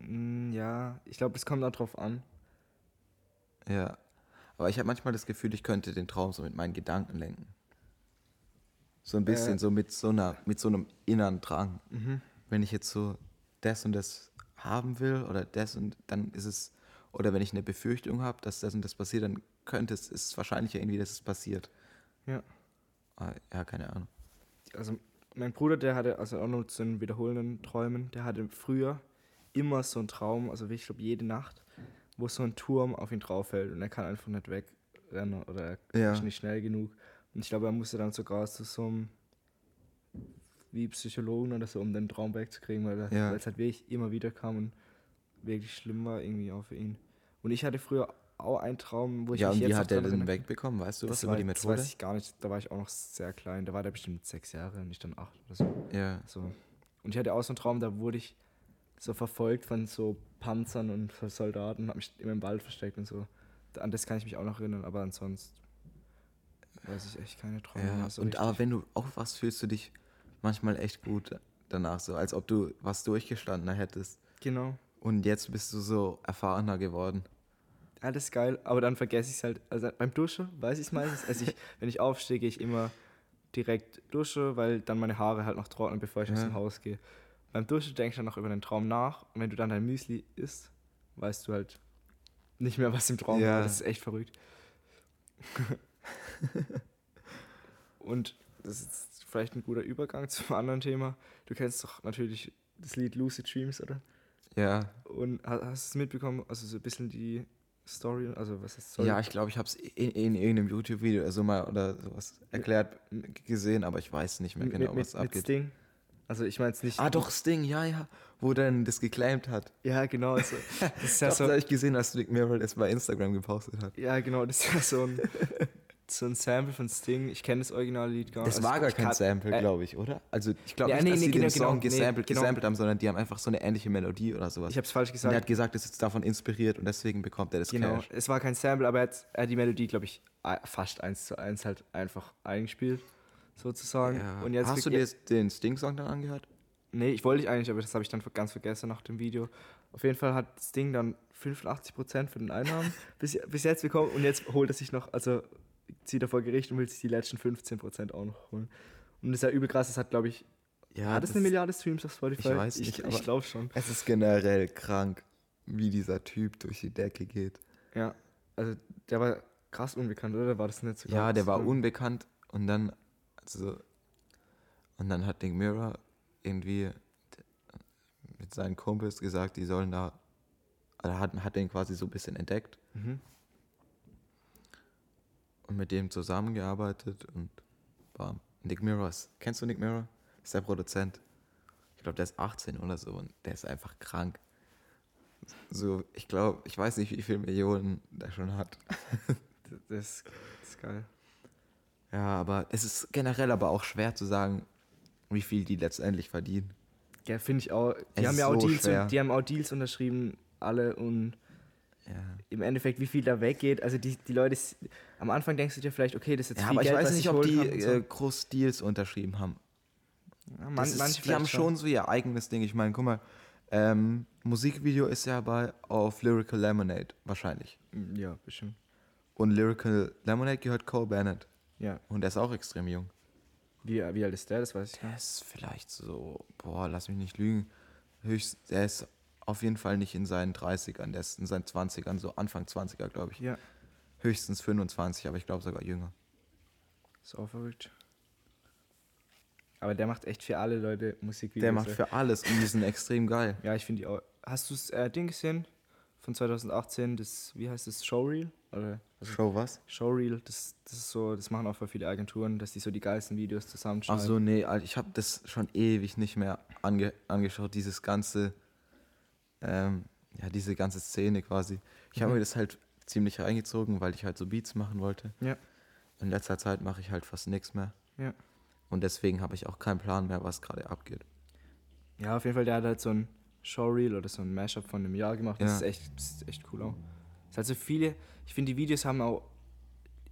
A: Mm, ja, ich glaube, es kommt auch drauf an.
B: Ja. Aber ich habe manchmal das Gefühl, ich könnte den Traum so mit meinen Gedanken lenken. So ein bisschen,
A: Äh.
B: so mit so einer, mit so einem inneren Drang.
A: Mhm.
B: Wenn ich jetzt so das und das haben will oder das und dann ist es, oder wenn ich eine Befürchtung habe, dass das und das passiert, dann könnte es, ist es wahrscheinlicher irgendwie, dass es passiert.
A: Ja.
B: Ah, Ja, keine Ahnung.
A: Also mein Bruder, der hatte, also auch nur zu den wiederholenden Träumen, der hatte früher immer so einen Traum, also ich glaube jede Nacht, wo so ein Turm auf ihn drauf fällt und er kann einfach nicht wegrennen oder er
B: Ja.
A: ist nicht schnell genug. Und ich glaube, er musste dann sogar zu so einem wie Psychologen oder so, um den Traum wegzukriegen, weil, er,
B: Ja.
A: es halt wirklich immer wieder kam und wirklich schlimm war irgendwie auch für ihn. Und ich hatte früher auch einen Traum, wo ich
B: ja,
A: mich
B: und wie
A: jetzt noch
B: hat der
A: dran
B: den wegbekommen? Weißt du was
A: Das,
B: über
A: war,
B: die
A: das
B: Methode?
A: weiß ich gar nicht, da war ich auch noch sehr klein, da war der bestimmt sechs Jahre und ich dann acht oder so.
B: Ja.
A: So. Und ich hatte auch so einen Traum, da wurde ich so verfolgt von so Panzern und Soldaten und habe mich immer im Wald versteckt und so. An das kann ich mich auch noch erinnern, aber ansonsten weiß ich echt keine Träume
B: Ja, und
A: richtig.
B: aber wenn du aufwachst, fühlst du dich manchmal echt gut danach, so als ob du was durchgestanden hättest.
A: Genau.
B: Und jetzt bist du so erfahrener geworden.
A: Alles geil, aber dann vergesse ich es halt. Also beim Duschen weiß ich es meistens. Also ich, *laughs* wenn ich aufstehe, gehe ich immer direkt dusche, weil dann meine Haare halt noch trocknen, bevor ich aus
B: Ja.
A: dem Haus gehe. Beim Duschen denkst du dann noch über den Traum nach und wenn du dann dein Müsli isst, weißt du halt nicht mehr, was im Traum
B: Ja.
A: war. Das ist echt verrückt. *laughs* und das ist vielleicht ein guter Übergang *laughs* zum anderen Thema. Du kennst doch natürlich das Lied Lucid Dreams, oder?
B: Ja.
A: Und ha- hast du es mitbekommen, also so ein bisschen die Story, also was ist Story?
B: Ja, ich glaube, ich habe es in, in irgendeinem YouTube-Video also mal oder sowas erklärt gesehen, aber ich weiß nicht mehr
A: mit,
B: genau,
A: mit,
B: was
A: mit, mit
B: abgeht.
A: Sting. Also ich meine es nicht.
B: Ah, doch, Sting, ja, ja. Wo dann das geclaimed hat.
A: Ja, genau. Also, *laughs* das ist ja
B: Das
A: so.
B: habe ich gesehen, als Nick Merrill das bei Instagram gepostet hat.
A: Ja, genau, das ist ja so ein, *laughs* so ein Sample von Sting. Ich kenne das Originallied gar nicht.
B: Das
A: Also,
B: war gar
A: ich
B: kein
A: kann-
B: Sample,
A: äh,
B: glaube ich, oder? Also ich glaube
A: Ja,
B: nicht,
A: nee,
B: dass
A: nee,
B: sie
A: genau,
B: den Song
A: genau, nee,
B: gesampelt,
A: genau.
B: gesampelt haben, sondern die haben einfach so eine ähnliche Melodie oder sowas.
A: Ich habe es falsch
B: und er
A: gesagt.
B: hat gesagt, es ist davon inspiriert und deswegen bekommt er das
A: Genau,
B: Cash.
A: es war kein Sample, aber er hat, er hat die Melodie, glaube ich, fast eins zu eins halt einfach eingespielt, sozusagen.
B: Ja.
A: Und jetzt
B: Hast du dir jetzt den Sting-Song dann angehört?
A: Nee, ich wollte ich eigentlich, aber das habe ich dann ganz vergessen nach dem Video. Auf jeden Fall hat Sting dann 85% für den Einnahmen *laughs* bis, bis jetzt bekommen und jetzt holt er sich noch, also zieht er vor Gericht und will sich die letzten 15% auch noch holen. Und das ist ja übel krass, das hat, glaube ich,
B: Ja,
A: hat es eine Milliarde Streams auf Spotify?
B: Ich weiß nicht,
A: ich,
B: aber-
A: ich glaube schon.
B: Es ist generell krank, wie dieser Typ durch die Decke geht.
A: Ja, also der war krass unbekannt, oder? War das nicht so
B: Ja, der war
A: un
B: unbekannt und dann, also, und dann hat Nick Mirror irgendwie mit seinen Kumpels gesagt, die sollen da, also hat, hat den quasi so ein bisschen entdeckt
A: mhm.
B: Und mit dem zusammengearbeitet und bam. Nick Mirror ist, kennst du Nick Mirror? Ist der Produzent. Ich glaube, der ist 18 oder so und der ist einfach krank. So, ich glaube, ich weiß nicht, wie viele Millionen der schon hat. *laughs*
A: Das, das ist geil.
B: Ja, aber es ist generell aber auch schwer zu sagen, wie viel die letztendlich verdienen.
A: Ja, finde ich auch. Die
B: Es
A: haben ja auch
B: so
A: Deals,
B: schwer.
A: die haben auch Deals unterschrieben, alle und
B: Ja.
A: im Endeffekt, wie viel da weggeht. Also die, die Leute, am Anfang denkst du dir vielleicht, okay, das ist jetzt
B: Ja,
A: viel
B: aber ich
A: Geld,
B: weiß
A: was
B: nicht, ob
A: holen
B: die äh, groß Deals unterschrieben haben.
A: ja, man,
B: ist,
A: manche
B: die haben schon so ihr eigenes Ding. Ich meine, guck mal, ähm, Musikvideo ist ja bei auf Lyrical Lemonade wahrscheinlich.
A: Ja, bestimmt.
B: Und Lyrical Lemonade gehört Cole Bennett.
A: Ja.
B: Und der ist auch extrem jung.
A: Wie, wie alt ist der? Das weiß ich
B: Der
A: nicht.
B: ist vielleicht so, boah, lass mich nicht lügen. Höchst, der ist auf jeden Fall nicht in seinen 30ern, der ist in seinen 20ern, so Anfang 20er, glaube ich.
A: Ja.
B: Höchstens 25, aber ich glaube sogar jünger.
A: Ist auch verrückt. Aber der macht echt für alle Leute Musikvideos.
B: Der macht für alles und die sind extrem geil.
A: Ja, ich finde die auch. Hast du das äh, Ding gesehen? Von 2018, das, wie heißt das, Showreel? Oder also
B: Show was?
A: Showreel, das, das ist so, das machen auch voll viele Agenturen, dass die so die geilsten Videos
B: Ach
A: zusammenschneiden.
B: so, nee, Alter, ich habe das schon ewig nicht mehr ange angeschaut, dieses ganze, ähm, ja, diese ganze Szene quasi. Ich habe
A: Mhm.
B: mir das halt ziemlich reingezogen, weil ich halt so Beats machen wollte.
A: Ja.
B: In letzter Zeit mache ich halt fast nichts mehr.
A: Ja.
B: Und deswegen habe ich auch keinen Plan mehr, was gerade abgeht.
A: Ja, auf jeden Fall, der hat halt so ein Showreel oder so ein Mashup von einem Jahr gemacht. Das,
B: Ja.
A: ist, echt, das ist echt cool auch. Es halt so viele, ich finde, die Videos haben auch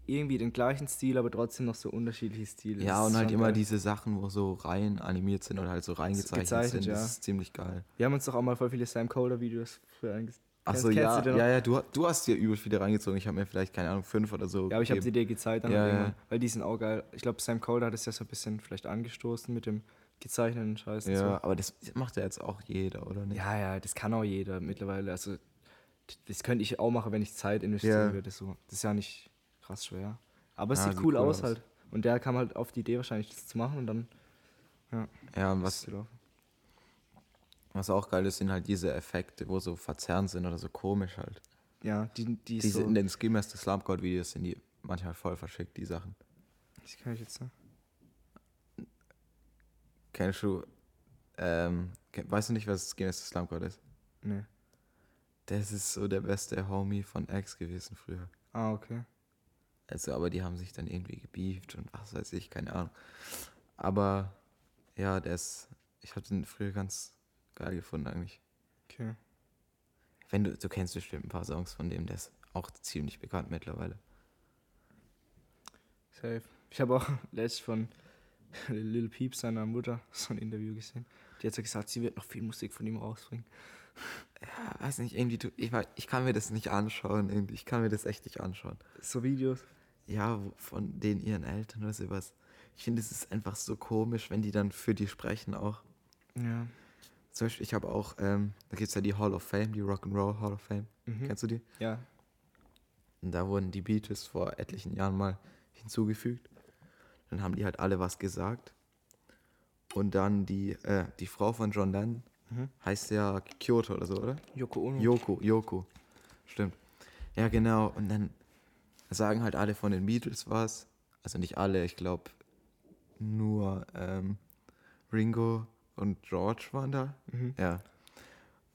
A: irgendwie den gleichen Stil, aber trotzdem noch so unterschiedliche Stile.
B: Ja, und halt immer
A: geil.
B: diese Sachen, wo so rein animiert sind oder halt so reingezeichnet
A: gezeichnet,
B: sind. Das
A: ja.
B: ist ziemlich geil.
A: Wir haben uns doch auch mal voll viele Sam Coder Videos früher eingesetzt.
B: Achso, ja, ja, ja, du, du hast dir übel viele reingezogen. Ich habe mir vielleicht, keine Ahnung, fünf oder so.
A: Ja, aber ich habe sie dir gezeigt, dann
B: Ja, ja.
A: weil die sind auch geil. Ich glaube, Sam Coder hat es ja so ein bisschen vielleicht angestoßen mit dem gezeichneten Scheiß. und
B: Ja,
A: so.
B: aber das macht ja jetzt auch jeder, oder nicht?
A: ja, ja, das kann auch jeder mittlerweile. Also, das könnte ich auch machen, wenn ich Zeit investieren
B: Ja.
A: würde. So. Das ist ja nicht krass schwer. Aber es
B: Ja,
A: sieht,
B: sieht
A: cool,
B: cool
A: aus
B: aus.
A: halt. Und der kam halt auf die Idee wahrscheinlich, das zu machen und dann.
B: Ja, und
A: ist
B: was, was auch geil ist, sind halt diese Effekte, wo so verzerrt sind oder so komisch halt.
A: Ja, die, die
B: Diese,
A: so.
B: in den Ski Master Slump God Videos sind die manchmal voll verschickt, die Sachen.
A: Das kann ich jetzt sagen.
B: Kennst du, ähm, weißt du nicht, was Ski Master Slump God ist?
A: Nee.
B: Das ist so der beste Homie von X gewesen früher.
A: Ah, okay.
B: Also, aber die haben sich dann irgendwie gebieft und was weiß ich, keine Ahnung. Aber ja, der ist, ich habe den früher ganz geil gefunden eigentlich.
A: Okay.
B: Wenn du, du kennst bestimmt ein paar Songs von dem, der ist auch ziemlich bekannt mittlerweile.
A: Safe. Ich habe auch *laughs* letztens von *laughs* Lil Peep seiner Mutter *laughs* so ein Interview gesehen. Die hat so gesagt, sie wird noch viel Musik von ihm rausbringen.
B: Ja, weiß nicht, irgendwie, du, ich, ich kann mir das nicht anschauen, irgendwie. Ich kann mir das echt nicht anschauen.
A: So Videos.
B: Ja, von den ihren Eltern oder sowas. Ich finde, es ist einfach so komisch, wenn die dann für die sprechen auch.
A: Ja.
B: Zum Beispiel, ich habe auch, ähm, da gibt es ja die Hall of Fame, die Rock'n'Roll Hall of Fame.
A: Mhm.
B: Kennst du die?
A: Ja.
B: Und da wurden die Beatles vor etlichen Jahren mal hinzugefügt. Dann haben die halt alle was gesagt. Und dann die, äh, die Frau von John Lennon
A: Mhm.
B: heißt ja Kyoto oder so, oder?
A: Yoko Ono.
B: Yoko, Yoko. Stimmt. Ja, genau. Und dann sagen halt alle von den Beatles was. Also nicht alle, ich glaube nur ähm, Ringo und George waren da.
A: Mhm.
B: Ja.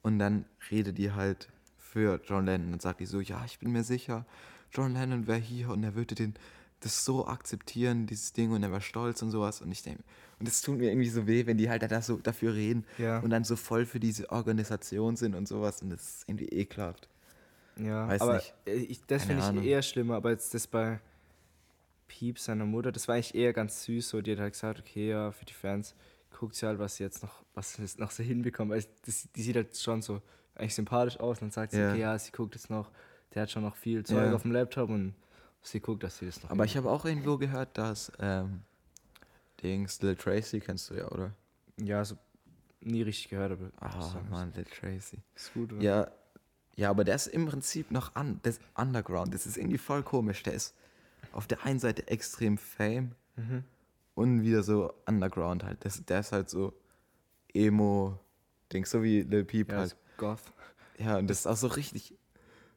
B: Und dann redet die halt für John Lennon und sagt die so, ja, ich bin mir sicher, John Lennon wäre hier und er würde den das so akzeptieren, dieses Ding, und er war stolz und sowas. Und ich denke, und es tut mir irgendwie so weh, wenn die halt da so dafür reden
A: Ja.
B: und dann so voll für diese Organisation sind und sowas. Und das ist irgendwie ekelhaft.
A: Ja,
B: Weiß
A: aber
B: nicht.
A: äh, Ich, das finde ich
B: Ahnung.
A: eher schlimmer, aber jetzt das bei Piep seiner Mutter, das war eigentlich eher ganz süß, so, die hat halt gesagt, okay, ja, für die Fans guckt sie halt, was sie jetzt noch, was sie jetzt noch so hinbekommen, weil das, die sieht halt schon so eigentlich sympathisch aus und dann sagt sie,
B: Ja.
A: okay, ja, sie guckt jetzt noch, der hat schon noch viel Zeug
B: Ja.
A: auf dem Laptop und sie guckt, dass sie das noch
B: Aber ich habe auch irgendwo gehört, dass ähm, Dings, Lil Tracy kennst du ja, oder?
A: Ja, so nie richtig gehört, aber
B: Ah, Mann, Lil Tracy.
A: ist gut, oder?
B: Ja, ja, aber der ist im Prinzip noch an, das Underground. Das ist irgendwie voll komisch. Der ist auf der einen Seite extrem Fame
A: Mhm.
B: Und wieder so Underground halt. Das, der ist halt so Emo-Ding, so wie Lil Peep
A: Ja,
B: halt.
A: Goth.
B: Ja, und das ist auch so richtig,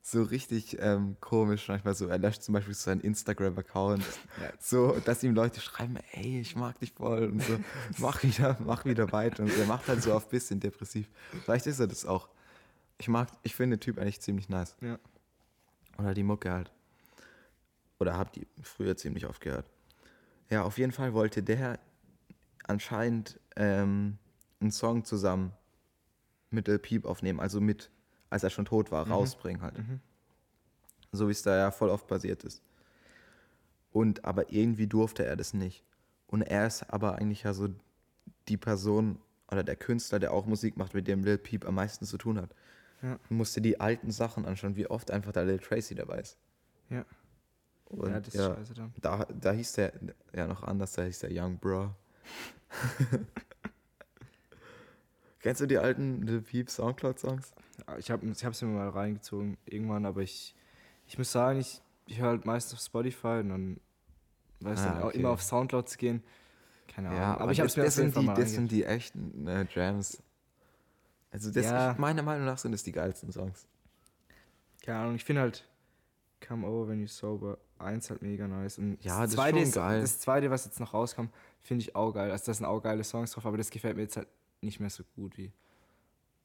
B: so richtig ähm, komisch manchmal so. Er löscht zum Beispiel seinen Instagram-Account, *laughs*
A: Ja.
B: so, dass ihm Leute schreiben, ey, ich mag dich voll und so, *laughs* mach wieder, mach wieder weiter. Und er macht halt so auf bisschen depressiv. Vielleicht ist er das auch. Ich mag, ich finde den Typ eigentlich ziemlich nice.
A: Ja.
B: Oder die Mucke halt. Oder hab die früher ziemlich oft gehört. Ja, auf jeden Fall wollte der anscheinend ähm, einen Song zusammen mit Lil Peep aufnehmen, also mit, als er schon tot war, rausbringen halt.
A: Mhm.
B: So wie es da ja voll oft passiert ist. Und aber irgendwie durfte er das nicht. Und er ist aber eigentlich ja so die Person oder der Künstler, der auch Musik macht, mit dem Lil Peep am meisten zu tun hat.
A: Ja.
B: Du musst dir die alten Sachen anschauen, wie oft einfach da Lil Tracy dabei ist.
A: Ja.
B: Und ja, das ist ja, scheiße dann. Da, da hieß der ja noch anders, da hieß der Young Bro. *laughs* Kennst du die alten Lil Peep Soundcloud-Songs?
A: Ich habe ich hab's mir mal reingezogen irgendwann, aber ich, ich muss sagen, ich, ich höre halt meistens auf Spotify und dann weiß ah, dann auch okay. immer auf Soundcloud zu gehen. Keine Ahnung. Ja,
B: aber ich habe es mir das sind die, Das sind die echten äh, Jams. Also das, ja. meiner Meinung nach sind das die geilsten Songs.
A: Keine Ahnung, ich finde halt Come Over When You Sober 1 halt mega nice. Und
B: ja, das, das zweite ist schon geil.
A: Das zweite, was jetzt noch rauskam, finde ich auch geil. Also da sind auch geile Songs drauf, aber das gefällt mir jetzt halt nicht mehr so gut wie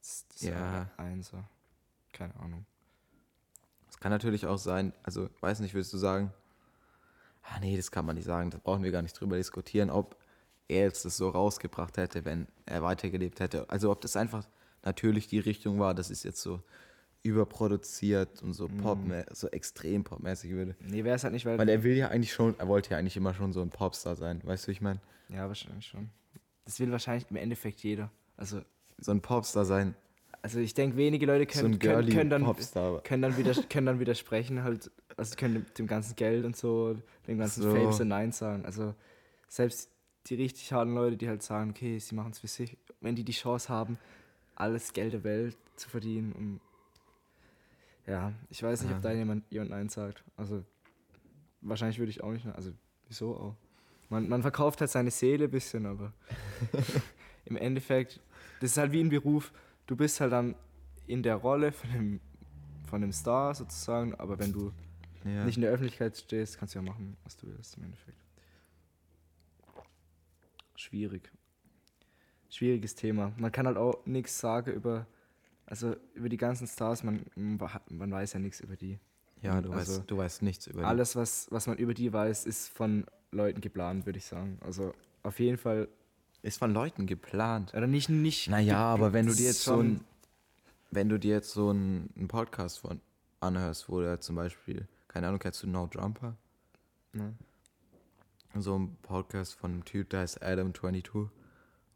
A: das, das
B: ja.
A: Einser. Keine Ahnung.
B: Es kann natürlich auch sein, also weiß nicht, würdest du sagen, ah nee, das kann man nicht sagen, da brauchen wir gar nicht drüber diskutieren, ob er jetzt das so rausgebracht hätte, wenn er weitergelebt hätte. Also ob das einfach natürlich die Richtung war, das ist jetzt so überproduziert und so Pop, mm. so extrem popmäßig würde.
A: Nee, wäre es halt nicht,
B: weil. Weil er will ja eigentlich schon, er wollte ja eigentlich immer schon so ein Popstar sein, weißt du, ich meine?
A: Ja, wahrscheinlich schon. Das will wahrscheinlich im Endeffekt jeder. Also.
B: So ein Popstar sein.
A: Also ich denke, wenige Leute können, so können, können, dann, können, dann wieder, können dann widersprechen, halt, also können dem ganzen Geld und so, dem ganzen so. Fame so Nein sagen. Also selbst die richtig harten Leute, die halt sagen, okay, sie machen es für sich, wenn die die Chance haben, alles Geld der Welt zu verdienen, um ja, ich weiß nicht, ob da jemand jemand Nein sagt. Also wahrscheinlich würde ich auch nicht, also wieso auch? Man, man verkauft halt seine Seele ein bisschen, aber *laughs* im Endeffekt, das ist halt wie ein Beruf. Du bist halt dann in der Rolle von dem, von dem Star sozusagen, aber wenn du ja. nicht in der Öffentlichkeit stehst, kannst du ja machen, was du willst im Endeffekt. Schwierig. Schwieriges Thema. Man kann halt auch nichts sagen über, also über die ganzen Stars, man, man weiß ja nichts über die.
B: Ja, du, also weißt, du weißt nichts über
A: die. Alles, was, was man über die weiß, ist von Leuten geplant, würde ich sagen. Also auf jeden Fall.
B: Ist von Leuten geplant.
A: Oder nicht, nicht.
B: Naja, aber wenn du dir jetzt so ein, wenn du dir jetzt so einen, Podcast von anhörst, wo der zum Beispiel, keine Ahnung, kennst du No Jumper?
A: Ja.
B: So ein Podcast von einem Typ, der heißt Adam22.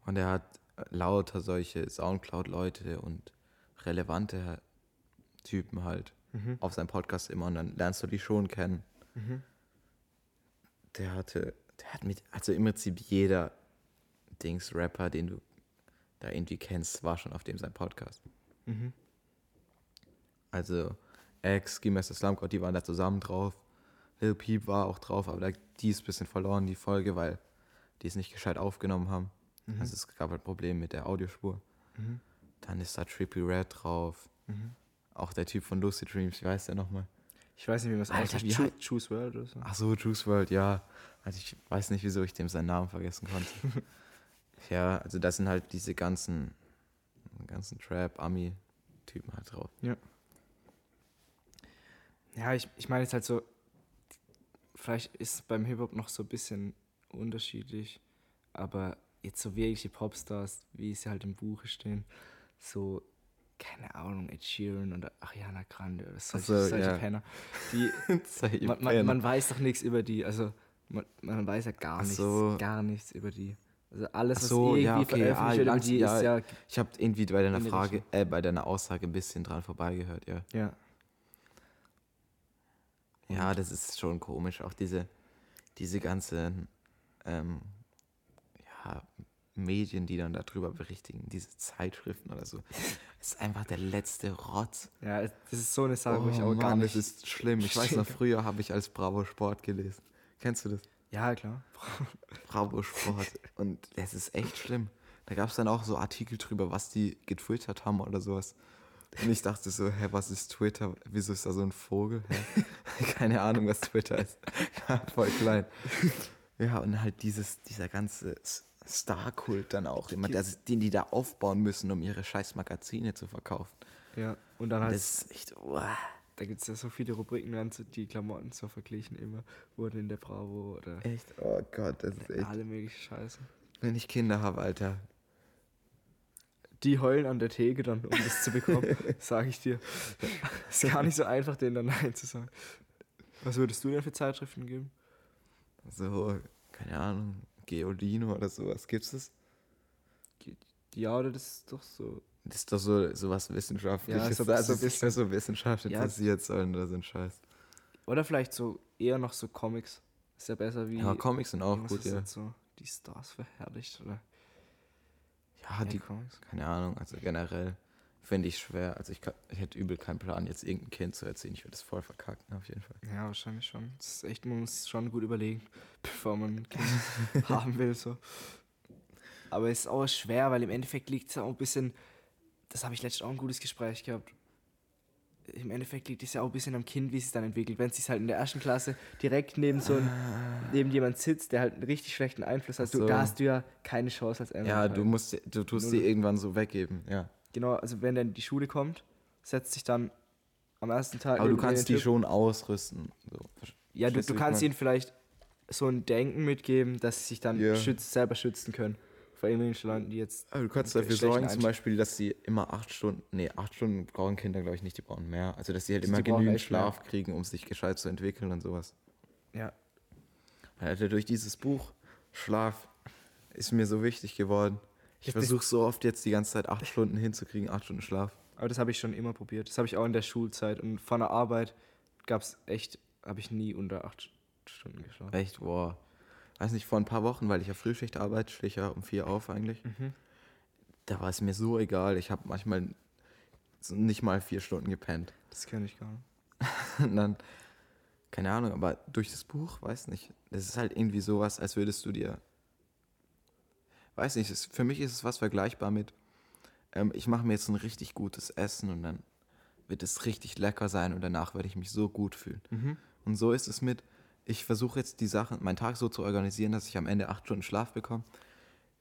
B: Und er hat lauter solche Soundcloud-Leute und relevante Typen halt mhm. auf seinem Podcast immer und dann lernst du die schon kennen.
A: Mhm.
B: Der hatte, der hat mit, also im Prinzip jeder Dings-Rapper, den du da irgendwie kennst, war schon auf dem sein Podcast.
A: Mhm.
B: Also X, Skimaster Slumgod, die waren da zusammen drauf. Lil Peep war auch drauf, aber die ist ein bisschen verloren, die Folge, weil die es nicht gescheit aufgenommen haben. Mhm. Also es gab halt Probleme mit der Audiospur.
A: Mhm.
B: Dann ist da Trippy Red drauf.
A: Mhm.
B: Auch der Typ von Lucid Dreams, wie heißt der nochmal?
A: Ich weiß nicht, wie man es aussieht.
B: Choose World oder so? Ach so, Choose World, ja. Also ich weiß nicht, wieso ich dem seinen Namen vergessen konnte. *laughs* ja, also das sind halt diese ganzen, ganzen Trap-Ami-Typen halt drauf.
A: Ja. Ja, ich, ich meine jetzt halt so, vielleicht ist es beim Hip-Hop noch so ein bisschen unterschiedlich, aber jetzt so wirkliche Popstars, wie sie halt im Buche stehen, so, keine Ahnung, Ed Sheeran oder Ariana Grande oder solche, so, solche ja. Penner. Die, *laughs* man, man, man, weiß doch nichts über die, also man, man weiß ja gar nichts, so. gar nichts über die. Also alles, was so, irgendwie ja, okay, veröffentlicht
B: ja, die, ja, ist ja... Ich habe irgendwie bei deiner Frage, äh, bei deiner Aussage ein bisschen dran vorbeigehört, ja.
A: Ja.
B: Ja, das ist schon komisch, auch diese, diese ganzen ähm, ja, Medien, die dann darüber berichtigen, diese Zeitschriften oder so. *laughs* Es ist einfach der letzte Rotz.
A: Ja, das ist so eine Sache, oh, wo ich auch Mann, gar nicht.
B: Das ist schlimm. Ich weiß noch, früher habe ich als Bravo Sport gelesen. Kennst du das?
A: Ja, klar. *laughs*
B: Bravo Sport. Und das ist echt schlimm. Da gab es dann auch so Artikel drüber, was die getwittert haben oder sowas. Und ich dachte so, hä, was ist Twitter? Wieso ist da so ein Vogel? Hä? *laughs* Keine Ahnung, was Twitter ist. Ja, voll klein. Ja, und halt dieses, dieser ganze Star-Kult dann auch immer, das, den die da aufbauen müssen, um ihre scheiß Magazine zu verkaufen.
A: Ja, und dann halt.
B: Das ist echt. Uah.
A: Da gibt es ja so viele Rubriken, werden die Klamotten so verglichen immer, wurden in der Bravo oder.
B: Echt? Oh Gott, das ist echt.
A: Alle mögliche Scheiße.
B: Wenn ich Kinder habe, Alter.
A: Die heulen an der Theke dann, um das zu bekommen, *laughs* sage ich dir. ist gar nicht so einfach, denen dann Nein zu sagen. Was würdest du denn für Zeitschriften geben?
B: So, keine Ahnung, Geolino oder sowas. Gibt's das?
A: Ja, oder das ist doch so.
B: Das ist doch so, so was Wissenschaftliches. Ja, so, also so, so Wissenschaft interessiert ja. sollen oder so ein Scheiß.
A: Oder vielleicht so eher noch so Comics. Ist ja besser wie.
B: Ja, Comics sind auch gut, ja.
A: So die Stars verherrlicht, oder?
B: Ja, die,
A: Comics.
B: keine Ahnung, also generell finde ich schwer. Also ich, kann, ich hätte übel keinen Plan, jetzt irgendein Kind zu erziehen. Ich würde das voll verkacken, auf jeden Fall.
A: Ja, wahrscheinlich schon. Das ist echt, man muss schon gut überlegen, *laughs* bevor man ein Kind *laughs* haben will. So. Aber es ist auch schwer, weil im Endeffekt liegt es ja auch ein bisschen, das habe ich letztens auch ein gutes Gespräch gehabt. Im Endeffekt liegt es ja auch ein bisschen am Kind, wie es sich dann entwickelt. Wenn es sich halt in der ersten Klasse direkt neben so ein, neben jemand sitzt, der halt einen richtig schlechten Einfluss hat,
B: so.
A: du, da hast du ja keine Chance als Eltern.
B: Ja, du musst, du tust die irgendwann so weggeben, ja.
A: Genau, also wenn er in die Schule kommt, setzt sich dann am ersten Tag.
B: Aber du kannst die
A: Typ-
B: schon ausrüsten. So.
A: Ja, du, du kannst ihnen vielleicht so ein Denken mitgeben, dass sie sich dann
B: Ja.
A: schütz, selber schützen können. Vor irgendwelchen Leuten, die jetzt.
B: Aber du kannst dafür sorgen, zum Beispiel, dass sie immer acht Stunden, nee, acht Stunden brauchen Kinder, glaube ich, nicht, die brauchen mehr. Also, dass sie halt immer genügend
A: echt mehr.
B: Schlaf kriegen, um sich gescheit zu entwickeln und sowas.
A: Ja,
B: Alter, durch dieses Buch Schlaf ist mir so wichtig geworden. Ich versuche so oft jetzt die ganze Zeit acht Stunden hinzukriegen, acht Stunden Schlaf.
A: aber das habe ich schon immer probiert. Das habe ich auch in der Schulzeit. Und von der Arbeit gab es echt, habe ich nie unter acht Stunden geschlafen.
B: Echt, boah. Weiß nicht, vor ein paar Wochen, weil ich ja Frühschicht arbeite, stehe ich ja um vier auf eigentlich.
A: Mhm.
B: Da war es mir so egal. Ich habe manchmal nicht mal vier Stunden gepennt.
A: Das kenne ich gar nicht.
B: Und *laughs* dann, keine Ahnung, aber durch das Buch, weiß nicht. Das ist halt irgendwie sowas, als würdest du dir. Weiß nicht, für mich ist es was vergleichbar mit, ähm, ich mache mir jetzt ein richtig gutes Essen und dann wird es richtig lecker sein und danach werde ich mich so gut fühlen.
A: Mhm.
B: Und so ist es mit, ich versuche jetzt die Sachen, meinen Tag so zu organisieren, dass ich am Ende acht Stunden Schlaf bekomme.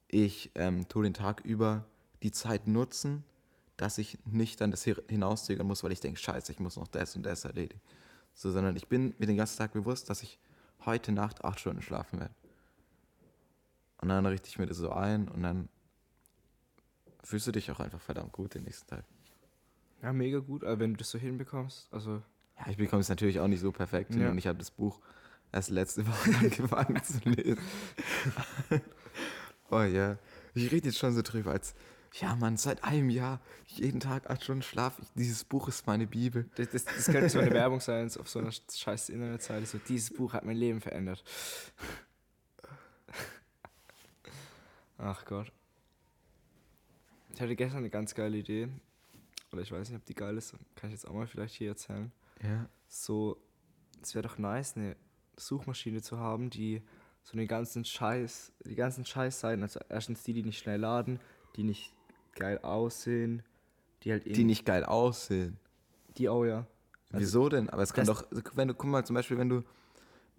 B: Ich ähm, tue den Tag über die Zeit nutzen, dass ich nicht dann das hinauszögern muss, weil ich denke, scheiße, ich muss noch das und das erledigen. So, sondern ich bin mir den ganzen Tag bewusst, dass ich heute Nacht acht Stunden schlafen werde. Und dann richte ich mir das so ein und dann fühlst du dich auch einfach verdammt gut den nächsten Tag.
A: Ja, mega gut. Aber wenn du das so hinbekommst, also
B: Ja, ich bekomme es natürlich auch nicht so perfekt hin
A: Ja.
B: und ich habe das Buch erst letzte *laughs* Woche angefangen zu lesen. oh ja, ich rede jetzt schon so drüber, als ja, Mann, seit einem Jahr, jeden Tag acht Stunden Schlaf. Ich, dieses Buch ist meine Bibel.
A: das, das, das könnte so eine *laughs* Werbung sein auf so einer scheiß Internetseite. So, dieses Buch hat mein Leben verändert. Ach Gott. Ich hatte gestern eine ganz geile Idee. Oder ich weiß nicht, ob die geil ist. Kann ich jetzt auch mal vielleicht hier erzählen.
B: Ja.
A: So, es wäre doch nice, eine Suchmaschine zu haben, die so den ganzen Scheiß, die ganzen Scheißseiten, also erstens die, die nicht schnell laden, die nicht geil aussehen, die halt
B: Die nicht geil aussehen.
A: die auch ja. Also,
B: Wieso denn? Aber es kann doch, wenn du, guck mal, zum Beispiel, wenn du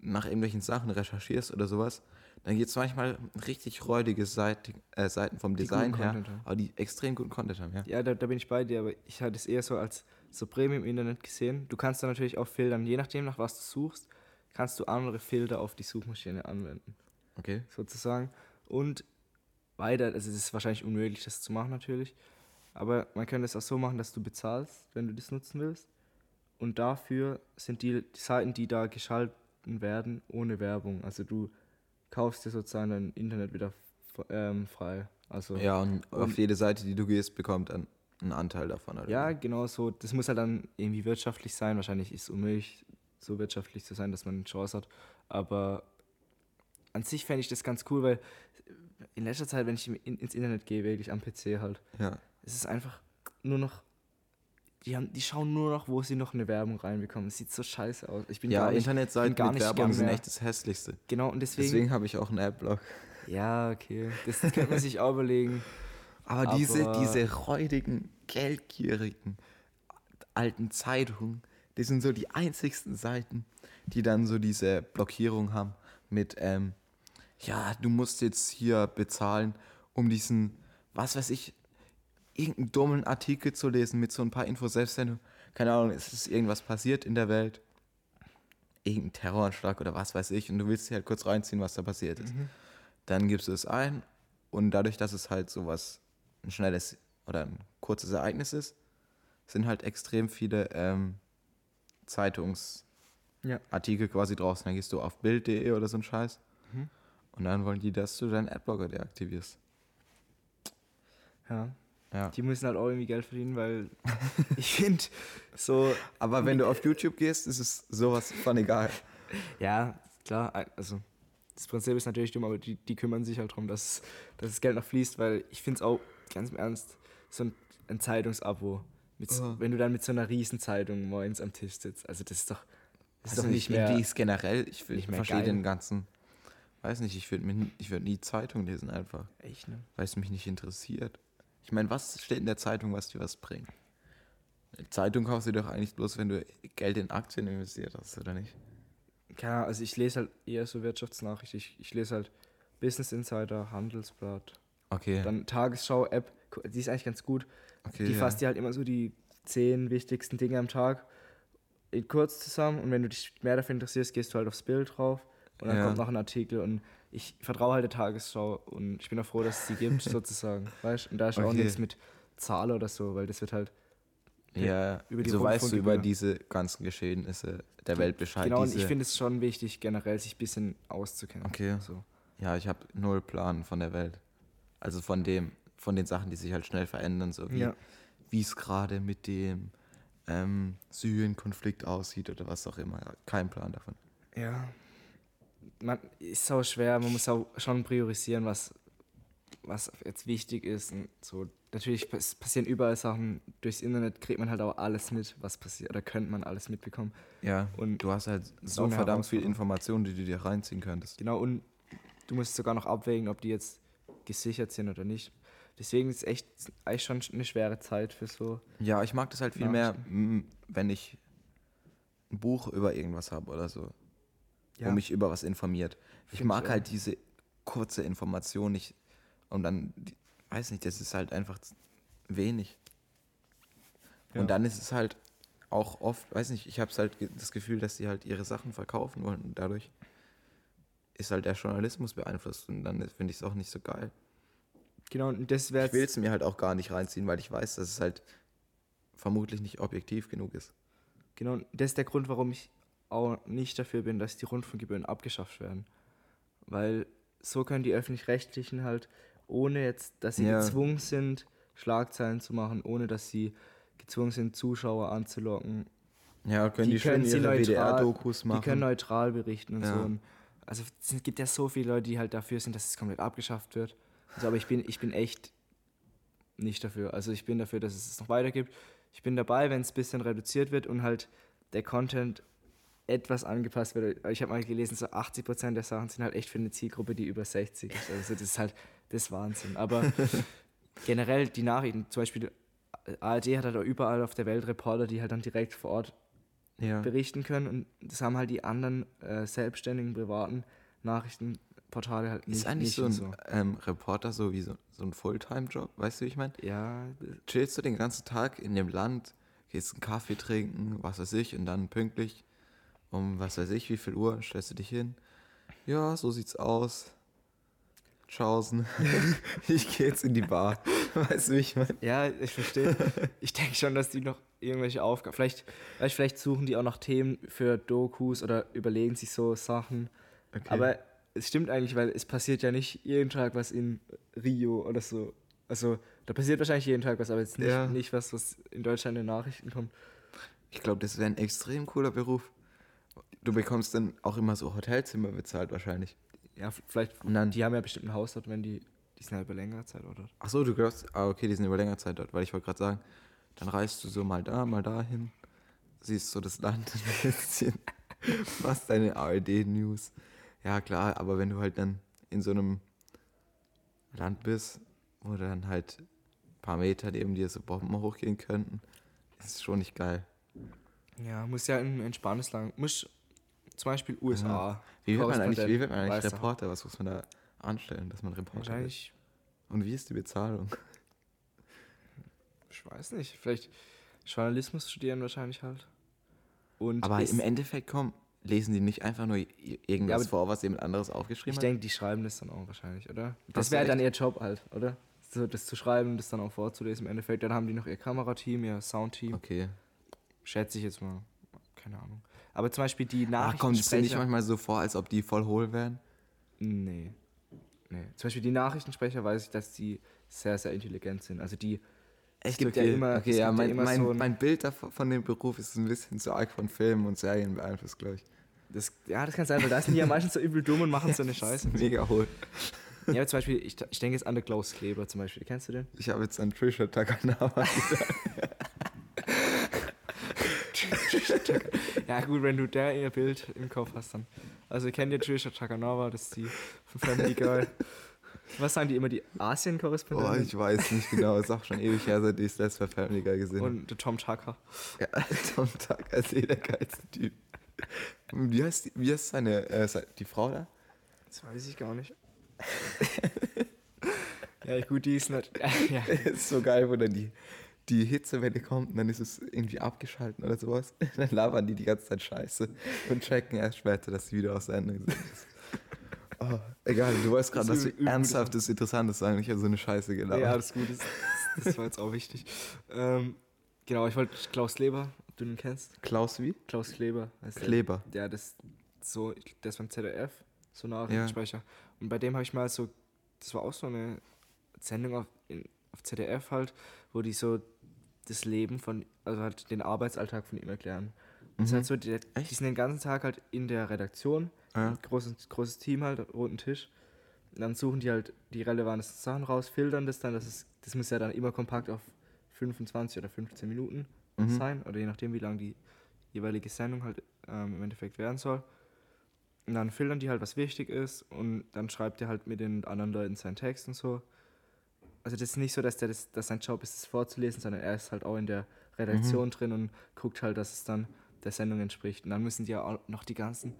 B: nach irgendwelchen Sachen recherchierst oder sowas, dann gibt es manchmal richtig räudige Seite, äh, Seiten vom
A: Die
B: Design her, aber die extrem guten Content haben, ja.
A: Ja, da, da bin ich bei dir, aber ich hatte es eher so als so Premium im Internet gesehen. Du kannst da natürlich auch filtern, je nachdem, nach was du suchst, kannst du andere Filter auf die Suchmaschine anwenden,
B: Okay.
A: sozusagen. Und weiter, also es ist wahrscheinlich unmöglich, das zu machen natürlich, aber man könnte es auch so machen, dass du bezahlst, wenn du das nutzen willst. Und dafür sind die, die Seiten, die da geschalten werden, ohne Werbung. Also du kaufst dir sozusagen dein Internet wieder ähm, frei. Also
B: Ja, und, auf
A: Und-
B: jede Seite, die du gehst, bekommt dann einen Anteil davon. Oder?
A: Ja, genau so. Das muss halt dann irgendwie wirtschaftlich sein. Wahrscheinlich ist es unmöglich, so wirtschaftlich zu sein, dass man eine Chance hat. Aber an sich fände ich das ganz cool, weil in letzter Zeit, wenn ich in, ins Internet gehe, wirklich am PC halt,
B: ja.
A: es ist einfach nur noch. Die, haben, die schauen nur noch, wo sie noch eine Werbung reinbekommen. Es sieht so scheiße aus. Ich bin
B: Ja,
A: gar nicht,
B: Internetseiten
A: gar
B: mit
A: nicht
B: Werbung sind echt das Hässlichste.
A: Genau, und deswegen.
B: Deswegen habe ich auch einen Adblock.
A: Ja, okay. Das könnte man sich auch überlegen.
B: Aber, diese,
A: Aber-
B: diese räudigen, geldgierigen alten Zeitungen, die sind so die einzigsten Seiten, die dann so diese Blockierung haben mit, ähm, ja, du musst jetzt hier bezahlen, um diesen, was weiß ich, irgendeinen dummen Artikel zu lesen mit so ein paar Infos, selbst wenn du, keine Ahnung, es ist irgendwas passiert in der Welt, irgendein Terroranschlag oder was weiß ich, und du willst dir halt kurz reinziehen, was da passiert ist. Dann gibst du es ein und dadurch, dass es halt sowas ein schnelles oder ein kurzes Ereignis ist, sind halt extrem viele ähm, Zeitungsartikel
A: Ja.
B: quasi draußen. Dann gehst du auf Bild.de oder so ein Scheiß
A: Mhm.
B: und dann wollen die, dass du deinen Adblocker deaktivierst.
A: Ja. Ja. die müssen halt auch irgendwie Geld verdienen, weil *laughs* ich finde so.
B: Aber wenn du auf YouTube gehst, ist es sowas von egal.
A: Ja, klar, also das Prinzip ist natürlich dumm, aber die, die kümmern sich halt darum, dass, dass das Geld noch fließt, weil ich finde es auch ganz im Ernst, so ein, ein Zeitungsabo, mit, oh. wenn du dann mit so einer Riesenzeitung morgens am Tisch sitzt, also das ist doch, das ist
B: also doch nicht mehr. Irgendwie ist generell, ich, ich verstehe den ganzen, weiß nicht, ich würde würd nie Zeitung lesen einfach.
A: Echt, ne?
B: Weil es mich nicht interessiert. Ich meine, was steht in der Zeitung, was dir was bringt? Eine Zeitung kaufst du doch eigentlich bloß, wenn du Geld in Aktien investiert hast, oder nicht?
A: Ja, also ich lese halt eher so Wirtschaftsnachrichten. Ich, ich lese halt Business Insider, Handelsblatt.
B: Okay.
A: Dann Tagesschau-App, die ist eigentlich ganz gut. Okay, die ja. fasst dir halt immer so die zehn wichtigsten Dinge am Tag in kurz zusammen und wenn du dich mehr dafür interessierst, gehst du halt aufs Bild drauf und dann ja. kommt noch ein Artikel und ich vertraue halt der Tagesschau und ich bin auch froh, dass es sie gibt, *laughs* sozusagen. Weißt Und da ist okay. auch nichts mit Zahl oder so, weil das wird halt
B: ja, über die so weißt du über diese ganzen Geschehnisse der Welt Bescheid.
A: Genau, und ich finde es schon wichtig, generell sich ein bisschen auszukennen.
B: Okay. So. Ja, ich habe null Plan von der Welt. Also von dem, von den Sachen, die sich halt schnell verändern, so wie ja. es gerade mit dem ähm, Syrien-Konflikt aussieht oder was auch immer. Kein Plan davon.
A: Ja. Man ist auch schwer, man muss auch schon priorisieren, was, was jetzt wichtig ist. Und so natürlich passieren überall Sachen. Durchs Internet kriegt man halt auch alles mit, was passiert. Oder könnte man alles mitbekommen.
B: Ja, und du hast halt so verdammt viel Informationen, die du dir reinziehen könntest.
A: Genau, und du musst sogar noch abwägen, ob die jetzt gesichert sind oder nicht. Deswegen ist es echt eigentlich schon eine schwere Zeit für so.
B: Ja, ich mag das halt viel mehr, wenn ich ein Buch über irgendwas habe oder so. Ja. Wo mich über was informiert. Ich Find mag ich halt diese kurze Information nicht. Und dann weiß nicht, das ist halt einfach wenig. Ja. Und dann ist es halt auch oft, weiß nicht, ich habe halt das Gefühl, dass sie halt ihre Sachen verkaufen wollen und dadurch ist halt der Journalismus beeinflusst und dann finde ich es auch nicht so geil.
A: Genau, und das wäre
B: Ich will es mir halt auch gar nicht reinziehen, weil ich weiß, dass es halt vermutlich nicht objektiv genug ist.
A: Genau, und das ist der Grund, warum ich auch nicht dafür bin, dass die Rundfunkgebühren abgeschafft werden. Weil so können die öffentlich-rechtlichen halt ohne jetzt, dass sie ja. gezwungen sind, Schlagzeilen zu machen, ohne dass sie gezwungen sind, Zuschauer anzulocken.
B: Ja, können die, die können schön ihre WDR-Dokus machen.
A: Die können neutral berichten und ja. so. also es gibt ja so viele Leute, die halt dafür sind, dass es komplett abgeschafft wird. Also, aber ich bin, ich bin echt nicht dafür. Also ich bin dafür, dass es es noch weiter gibt. Ich bin dabei, wenn es ein bisschen reduziert wird und halt der Content etwas angepasst wird. Ich habe mal gelesen, so 80% der Sachen sind halt echt für eine Zielgruppe, die über 60 ist. Also das ist halt das Wahnsinn. Aber *laughs* generell die Nachrichten, zum Beispiel ARD hat halt auch überall auf der Welt Reporter, die halt dann direkt vor Ort ja. berichten können. Und das haben halt die anderen äh, selbstständigen, privaten Nachrichtenportale halt
B: nicht. Ist eigentlich nicht so ein so. Ähm, Reporter so wie so, so ein Fulltime-Job, weißt du, wie ich meine?
A: Ja.
B: Chillst du den ganzen Tag in dem Land, gehst einen Kaffee trinken, was weiß ich, und dann pünktlich um was weiß ich, wie viel Uhr stellst du dich hin? Ja, so sieht's aus. Tschaußen. *laughs* ich gehe jetzt in die Bar. *laughs* Weißt du, wie ich meine?
A: Ja, ich verstehe. Ich denke schon, dass die noch irgendwelche Aufgaben. Vielleicht, vielleicht suchen die auch noch Themen für Dokus oder überlegen sich so Sachen. Okay. Aber es stimmt eigentlich, weil es passiert ja nicht jeden Tag was in Rio oder so. Also, da passiert wahrscheinlich jeden Tag was, aber jetzt nicht, ja. nicht was, was in Deutschland in den Nachrichten kommt.
B: Ich glaube, das wäre ein extrem cooler Beruf. Du bekommst dann auch immer so Hotelzimmer bezahlt wahrscheinlich.
A: Ja, vielleicht. Und dann, die haben ja bestimmt ein Haus dort, wenn die. Die sind ja über längere Zeit dort.
B: Ach so, du glaubst. Ah, okay, die sind über längere Zeit dort, weil ich wollte gerade sagen, dann reist du so mal da, mal dahin, siehst so das Land *laughs* ein bisschen, machst deine ARD-News. Ja, klar, aber wenn du halt dann in so einem Land bist, wo dann halt ein paar Meter neben dir so Bomben hochgehen könnten, ist es schon nicht geil.
A: Ja, muss ja ein entspanntes Land. Muss zum Beispiel USA. Ja.
B: Wie wird man eigentlich, wie wird man eigentlich Reporter? Was muss man da anstellen, dass man Reporter Wahrscheinlich. Wird? Und wie ist die Bezahlung?
A: Ich weiß nicht. Vielleicht Journalismus studieren wahrscheinlich halt.
B: Und Aber im Endeffekt, komm, lesen die nicht einfach nur irgendwas ja, vor, was jemand anderes aufgeschrieben
A: ich
B: hat?
A: Ich denke, die schreiben das dann auch wahrscheinlich, oder? Das, das wäre dann ihr Job halt, oder? So, das zu schreiben das dann auch vorzulesen im Endeffekt. Dann haben die noch ihr Kamerateam, ihr Soundteam.
B: Okay.
A: Schätze ich jetzt mal. Keine Ahnung. Aber zum Beispiel die Nachrichtensprecher... Ach, kommt
B: es dir nicht manchmal so vor, als ob die voll hohl wären?
A: Nee. Nee. Zum Beispiel die Nachrichtensprecher weiß ich, dass die sehr, sehr intelligent sind. Also die
B: Echt? Okay, ja, immer, okay, ja, mein, ja mein, so mein Bild davon, von dem Beruf ist ein bisschen zu arg von Filmen und Serien beeinflusst, glaube ich.
A: Das, ja, das kann sein, weil da sind die ja meistens so übel dumm und machen so eine *laughs* Scheiße.
B: Mega hohl.
A: Ja, zum Beispiel, ich, ich denke jetzt an den Klaus Kleber zum Beispiel. Kennst du den?
B: Ich habe jetzt an Trisha Takanawa *laughs*
A: ja, gut, wenn du der ihr Bild im Kopf hast, dann. Also, kennt ihr Trisha Takanawa? Das ist die von Family Guy. Was sagen die immer, die Asien-Korrespondentin?
B: Oh, ich weiß nicht genau. Ist auch schon ewig her, seit ich das letzte Family Guy gesehen habe.
A: Und der Tom Tucker.
B: Ja, *laughs* Tom Tucker ist eh der geilste Typ. Wie heißt, die, wie heißt seine, äh, die Frau da?
A: Das weiß ich gar nicht. *laughs* ja, gut, die ist nicht. *laughs*
B: Ja. ist so geil, wo dann die, die Hitzewelle kommt und dann ist es irgendwie abgeschaltet oder sowas. *laughs* Dann labern die die ganze Zeit Scheiße und checken erst später, dass sie wieder aus der Sendung sind. *laughs* Oh, egal, du wolltest gerade was Ernsthaftes, Interessantes sagen. Ich habe so eine Scheiße gelabert.
A: Ja, das ist gut. Das, das war jetzt auch wichtig. Ähm, genau, ich wollte Klaus Kleber, ob du den kennst.
B: Klaus wie?
A: Klaus Kleber.
B: Heißt Kleber.
A: Der, ja, das so, der ist beim ZDF, so Nachrichtensprecher. Ja. Und bei dem habe ich mal so, das war auch so eine Sendung auf, in, auf ZDF halt, wo die so das Leben von, also halt den Arbeitsalltag von ihm erklären. Mhm. Das halt so, die, die sind den ganzen Tag halt in der Redaktion ja. Großes, großes Team halt, roten Tisch. Und dann suchen die halt die relevanten Sachen raus, filtern das dann. Das, ist, das muss ja dann immer kompakt auf 25 oder 15 Minuten mhm. sein. Oder je nachdem, wie lang die jeweilige Sendung halt ähm, im Endeffekt werden soll. Und dann filtern die halt, was wichtig ist. Und dann schreibt er halt mit den anderen Leuten seinen Text und so. Also das ist nicht so, dass, der das, dass sein Job ist, das vorzulesen, sondern er ist halt auch in der Redaktion mhm. drin und guckt halt, dass es dann der Sendung entspricht. Und dann müssen die ja auch noch die ganzen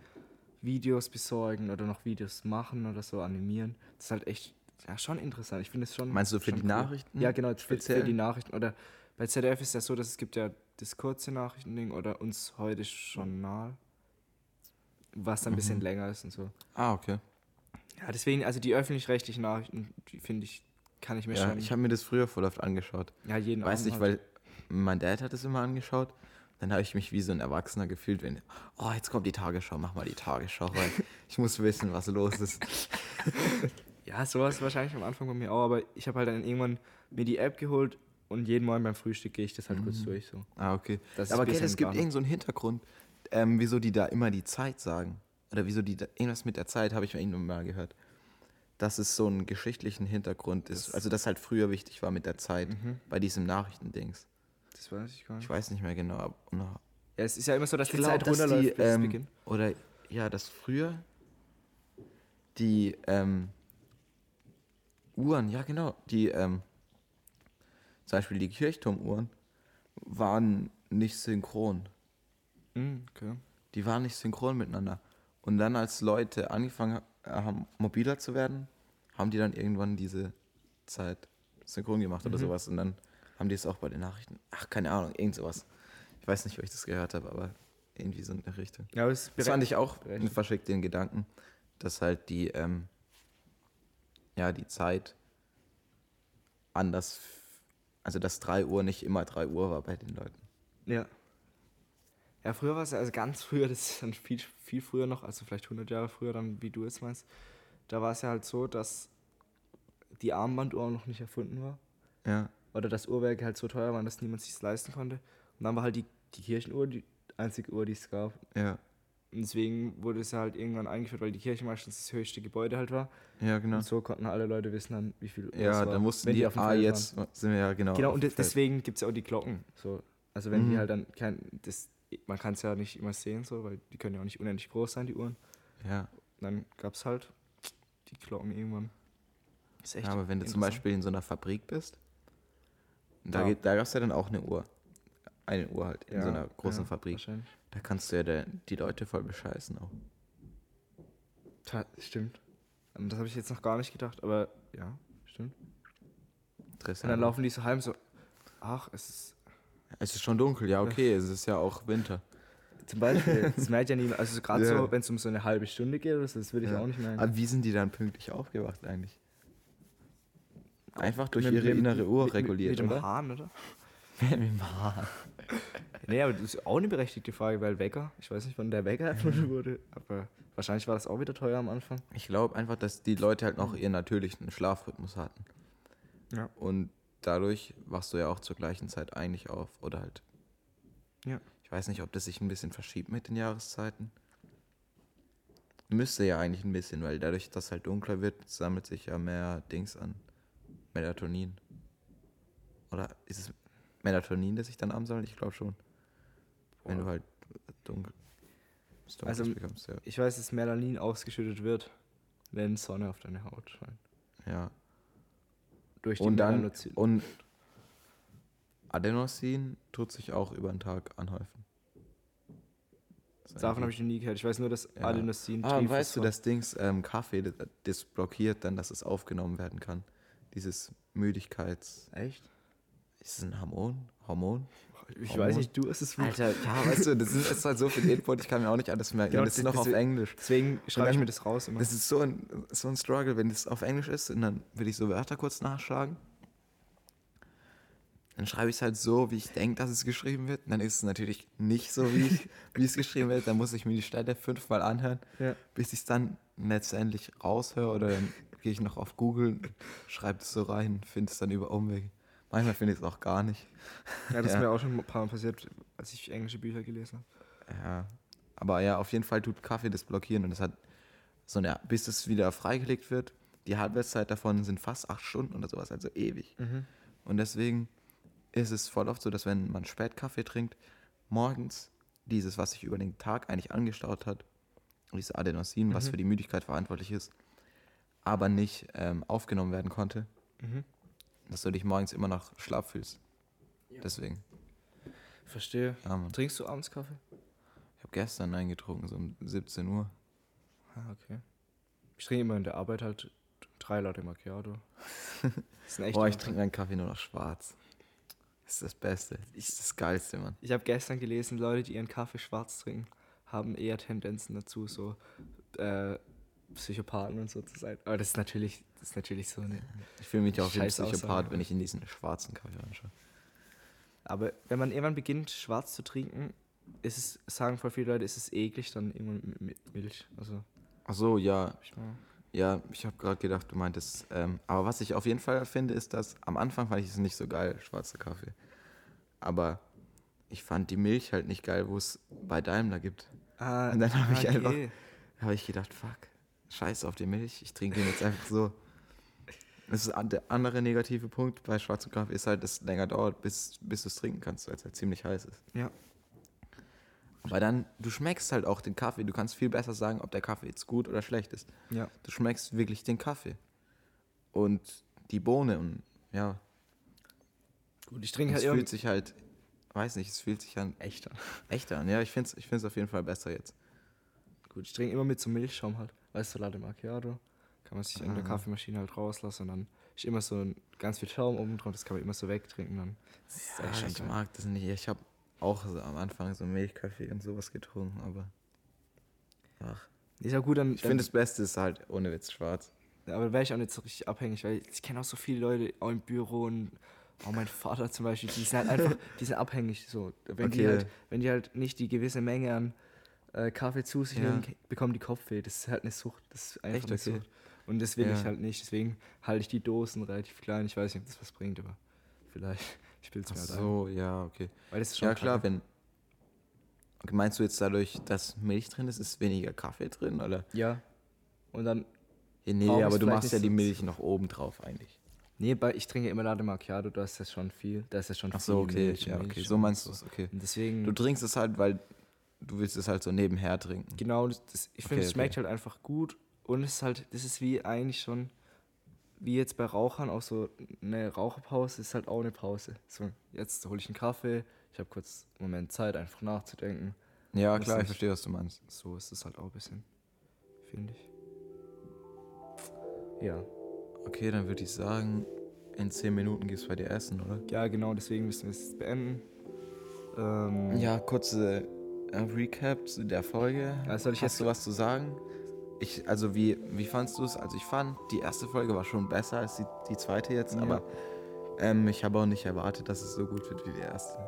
A: Videos besorgen oder noch Videos machen oder so animieren. Das ist halt echt ja, schon interessant. Ich finde es schon.
B: Meinst du für die cool. Nachrichten?
A: Ja, genau, für, für, die Nachrichten. Oder bei ZDF ist ja so, dass es gibt ja das kurze Nachrichtending oder uns heute Journal, was dann ein bisschen mhm. länger ist und so.
B: Ah, okay.
A: Ja, deswegen, also die öffentlich-rechtlichen Nachrichten, die finde ich, kann ich mir
B: ja,
A: schon.
B: Ich habe mir das früher voll oft angeschaut.
A: Ja, jeden
B: Weiß Abend nicht, halt. weil mein Dad hat es immer angeschaut dann habe ich mich wie so ein Erwachsener gefühlt, wenn, oh, jetzt kommt die Tagesschau, mach mal die Tagesschau, weil *laughs* ich muss wissen, was los ist. *laughs*
A: ja, sowas wahrscheinlich am Anfang bei mir auch, aber ich habe halt dann irgendwann mir die App geholt und jeden Morgen beim Frühstück gehe ich das halt mhm. kurz durch. So.
B: Ah, okay. aber okay, es gibt irgendeinen so Hintergrund, ähm, wieso die da immer die Zeit sagen. Oder wieso die da, irgendwas mit der Zeit, habe ich von mal gehört. Dass es so einen geschichtlichen Hintergrund ist. Also, dass halt früher wichtig war mit der Zeit mhm. bei diesem Nachrichtendings.
A: Das weiß ich gar nicht.
B: Ich weiß nicht mehr genau.
A: ja, es ist ja immer so, dass ich die glaub, Zeit runterläuft
B: bis ähm, Beginn. Oder ja, dass früher die ähm, Uhren, ja genau, die ähm, zum Beispiel die Kirchturmuhren waren nicht synchron.
A: Mm, okay.
B: Die waren nicht synchron miteinander. Und dann, als Leute angefangen haben, mobiler zu werden, haben die dann irgendwann diese Zeit synchron gemacht mhm. oder sowas. Und dann haben die es auch bei den Nachrichten? Ach, keine Ahnung, irgend sowas. Ich weiß nicht, ob ich das gehört habe, aber irgendwie so in der Richtung.
A: Ja, das,
B: das fand ich auch verschickt den Gedanken, dass halt die, ähm, ja, die Zeit anders, also dass 3 Uhr nicht immer 3 Uhr war bei den Leuten.
A: Ja. Ja, früher war es ja, also ganz früher, das ist dann viel, viel früher noch, also vielleicht 100 Jahre früher dann, wie du es meinst, da war es ja halt so, dass die Armbanduhr noch nicht erfunden war.
B: Ja
A: oder dass Uhrwerke halt so teuer waren, dass niemand sich leisten konnte. Und dann war halt die, die Kirchenuhr die einzige Uhr, die es gab.
B: Ja.
A: Und deswegen wurde es halt irgendwann eingeführt, weil die Kirche meistens das höchste Gebäude halt war.
B: Ja, genau.
A: Und so konnten alle Leute wissen dann, wie viel
B: Uhr Ja, da mussten die, die, auf dem ah, Feld jetzt waren. sind wir ja genau.
A: Genau, und deswegen gibt es ja auch die Glocken. So. Also wenn mhm. die halt dann kein, das, man kann es ja nicht immer sehen, so, weil die können ja auch nicht unendlich groß sein, die Uhren.
B: Ja. Und
A: dann gab es halt die Glocken irgendwann.
B: ja, aber wenn du zum Beispiel in so einer Fabrik bist da, ja. da gab es ja dann auch eine Uhr. Eine Uhr halt in ja, so einer großen ja, Fabrik. Da kannst du ja der, die Leute voll bescheißen auch.
A: Stimmt. Das habe ich jetzt noch gar nicht gedacht, aber ja, stimmt. Und dann laufen die so heim so, ach, es ist...
B: Es ist schon dunkel, ja okay, es ist ja auch Winter.
A: Zum Beispiel, das merkt ja niemand, also *laughs* gerade ja. so, wenn es um so eine halbe Stunde geht, das, das würde ich ja. auch nicht merken.
B: Aber wie sind die dann pünktlich aufgewacht eigentlich? Einfach durch mit, ihre innere Uhr reguliert,
A: mit,
B: mit
A: dem oder? Hahn, oder? *laughs*
B: mit dem Hahn. *laughs*
A: nee, aber das ist auch eine berechtigte Frage, weil Wecker, ich weiß nicht, wann der Wecker erfunden wurde, aber wahrscheinlich war das auch wieder teuer am Anfang.
B: Ich glaube einfach, dass die Leute halt noch ihren natürlichen Schlafrhythmus hatten.
A: Ja.
B: Und dadurch wachst du ja auch zur gleichen Zeit eigentlich auf. Oder halt.
A: Ja.
B: Ich weiß nicht, ob das sich ein bisschen verschiebt mit den Jahreszeiten. Müsste ja eigentlich ein bisschen, weil dadurch, dass halt dunkler wird, sammelt sich ja mehr Dings an. Melatonin. Oder ist es Melatonin, das sich dann ansammelt? Ich glaube schon. Wenn
A: Boah.
B: du halt dunkel,
A: Also,
B: bekommst, ja.
A: Ich weiß, dass Melanin ausgeschüttet wird, wenn Sonne auf deine Haut scheint.
B: ja.
A: Durch die
B: Und dann, und Adenosin tut sich auch über den Tag anhäufen.
A: Davon habe ich noch nie gehört. Ich weiß nur, dass
B: Ja.
A: Adenosin
B: Ah, und weißt du, das Dings, ähm, Kaffee, das, das blockiert dann, dass es aufgenommen werden kann. Dieses Müdigkeits...
A: Echt?
B: Ist es ein Hormon? Hormon?
A: Ich
B: Hormon?
A: weiß nicht, du hast es
B: Alter, ja, *laughs* weißt du, das ist, das *laughs* ist halt so viel Input, ich kann mir auch nicht alles merken.
A: Genau,
B: das ist noch auf Englisch.
A: Deswegen schreibe ich mir das raus immer.
B: Das ist so ein, so ein Struggle, wenn das auf Englisch ist und dann will ich so Wörter kurz nachschlagen. Dann schreibe ich es halt so, wie ich denke, dass es geschrieben wird. Und dann ist es natürlich nicht so, wie, ich, *laughs* wie es geschrieben wird. Dann muss ich mir die Stelle fünfmal anhören,
A: Ja.
B: bis ich es dann letztendlich raushöre. Oder dann gehe ich noch auf Google, schreibe es so rein, finde es dann über Umwege. Manchmal finde ich es auch gar nicht.
A: ja, das
B: Ja.
A: ist mir auch schon ein paar Mal passiert, als ich englische Bücher gelesen habe.
B: Ja. Aber ja, auf jeden Fall tut Kaffee das blockieren. Und das hat so eine, bis es wieder freigelegt wird, die Halbwertszeit davon sind fast acht Stunden oder sowas, also ewig. Und deswegen ist es voll oft so, dass wenn man spät Kaffee trinkt, morgens dieses, was sich über den Tag eigentlich angestaut hat, dieses Adenosin, was
A: Mhm.
B: für die Müdigkeit verantwortlich ist, aber nicht ähm, aufgenommen werden konnte,
A: Mhm.
B: Dass du dich morgens immer noch schlapp fühlst. Deswegen,
A: Verstehe.
B: ja, Mann.
A: Trinkst du abends Kaffee?
B: Ich habe gestern eingetrunken, so um 17 Uhr.
A: Ah, okay. Ich trinke immer in der Arbeit halt drei Latte Macchiato. *laughs*
B: Boah, ich trinke meinen Kaffee nur noch schwarz. Das ist das Beste. Das ist das Geilste, Mann.
A: Ich habe gestern gelesen, Leute, die ihren Kaffee schwarz trinken, haben eher Tendenzen dazu, so äh, Psychopathen und so zu sein. Aber das ist natürlich, ist natürlich so eine.
B: Ich fühle mich auch wie ein Psychopath, wenn ich in diesen schwarzen Kaffee anschaue.
A: Aber wenn man irgendwann beginnt, schwarz zu trinken, ist es, sagen voll viele Leute, ist es eklig dann irgendwann mit, Milch. Also,
B: Ach so, ja.
A: ich.
B: Ja, ich habe gerade gedacht, du meintest. Ähm, aber was ich auf jeden Fall finde, ist, dass am Anfang fand ich es nicht so geil, schwarzer Kaffee. Aber ich fand die Milch halt nicht geil, wo es bei Daimler gibt.
A: Ah,
B: Und dann hab ich
A: okay.
B: einfach- Da habe ich gedacht, fuck, scheiß auf die Milch, ich trinke den jetzt einfach so. Das ist der andere negative Punkt bei schwarzem Kaffee ist halt, dass es länger dauert, bis, bis du es trinken kannst, weil es halt ziemlich heiß ist.
A: Ja.
B: Aber dann, du schmeckst halt auch den Kaffee. Du kannst viel besser sagen, ob der Kaffee jetzt gut oder schlecht ist.
A: Ja.
B: Du schmeckst wirklich den Kaffee. Und die Bohne und ja,
A: Gut, ich trinke
B: es
A: halt
B: fühlt
A: irgendwie.
B: sich halt, weiß nicht, es fühlt sich an
A: Echter. *laughs*
B: echter an. Ja, ich finde es ich find's auf jeden Fall besser jetzt.
A: Gut, ich trinke immer mit so Milchschaum halt. Weißt du, Latte Macchiato. Kann man sich in der
B: Ah.
A: Kaffeemaschine halt rauslassen und dann ist immer so ein, ganz viel Schaum oben drauf, das kann man immer so wegtrinken dann. Das
B: Ja, ich
A: geil.
B: mag das nicht. Ich habe auch so am Anfang so Milchkaffee und sowas getrunken, aber ach.
A: Ist ja gut, dann.
B: Ich finde, das Beste ist halt ohne Witz schwarz.
A: Aber wäre ich auch nicht so richtig abhängig, weil ich kenne auch so viele Leute auch im Büro und auch mein Vater zum Beispiel, die sind halt einfach, die sind abhängig so. Wenn, die
B: Okay.
A: halt, wenn die halt nicht die gewisse Menge an äh, Kaffee zu sich
B: Ja.
A: nehmen, bekommen die Kopfweh. Das ist halt eine Sucht. Das ist einfach
B: Echt?
A: eine
B: Okay.
A: Sucht. Und das will
B: Ja.
A: ich halt nicht. Deswegen halte ich die Dosen relativ klein. Ich weiß nicht, ob das was bringt, aber vielleicht. *laughs* Ich will es mir halt ein.
B: so, ja, okay.
A: Weil das ist schon
B: Ja, klar, wenn. Okay, meinst du jetzt dadurch, dass Milch drin ist, ist weniger Kaffee drin? Oder?
A: Ja. Und dann
B: Ja, nee, aber du machst ja die Milch noch oben drauf eigentlich.
A: Nee, ich trinke immer Latte Macchiato, da ist das schon viel. Da ist das schon
B: Ach
A: viel
B: so, okay,
A: Milch,
B: ja, okay. So meinst du es, okay.
A: Und deswegen.
B: Du trinkst es halt, weil du willst es halt so nebenher trinken.
A: Genau, das, ich finde,
B: Okay,
A: es schmeckt halt einfach gut und es ist halt, das ist wie eigentlich schon, wie jetzt bei Rauchern auch so eine Raucherpause, ist halt auch eine Pause. So, jetzt hole ich einen Kaffee, ich habe kurz einen Moment Zeit, einfach nachzudenken.
B: Ja, klar, ich verstehe, was du meinst.
A: So ist es halt auch ein bisschen, finde ich. Ja.
B: Okay, dann würde ich sagen, in 10 Minuten gehst du bei dir essen, oder?
A: Ja, genau, deswegen müssen wir es beenden. Ähm,
B: Ja, kurze äh, Recap zu der Folge.
A: Ja, soll ich
B: Hast
A: jetzt-
B: du was zu sagen? Ich, also wie, wie fandst du es? Also ich fand, die erste Folge war schon besser als die, die zweite jetzt,
A: Ja.
B: aber ähm, ich habe auch nicht erwartet, dass es so gut wird wie die erste.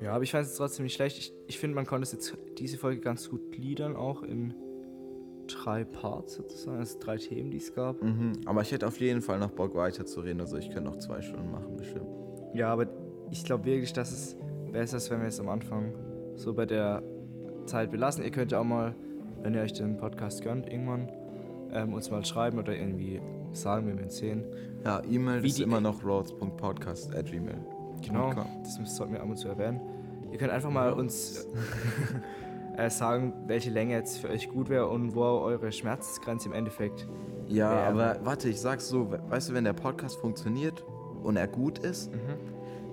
A: Ja, aber ich fand es trotzdem nicht schlecht. Ich, ich finde, man konnte es jetzt diese Folge ganz gut gliedern, auch in drei Parts sozusagen, also drei Themen, die es gab.
B: Mhm. Aber ich hätte auf jeden Fall noch Bock weiterzureden, also ich könnte noch zwei Stunden machen, bestimmt.
A: Ja, aber ich glaube wirklich, dass es besser ist, wenn wir es am Anfang so bei der Zeit belassen. Ihr könnt ja auch mal, wenn ihr euch den Podcast gönnt, irgendwann ähm, uns mal schreiben oder irgendwie sagen, wenn wir ihn sehen.
B: Ja, E-Mail ist immer noch roads.podcast.gmail.
A: Genau, das sollten wir ab und zu erwähnen. Ihr könnt einfach mal uns *laughs* äh, sagen, welche Länge jetzt für euch gut wäre und wo eure Schmerzgrenze im Endeffekt
B: Ja, wäre. aber warte, ich sag's so, weißt du, wenn der Podcast funktioniert und er gut ist, mhm.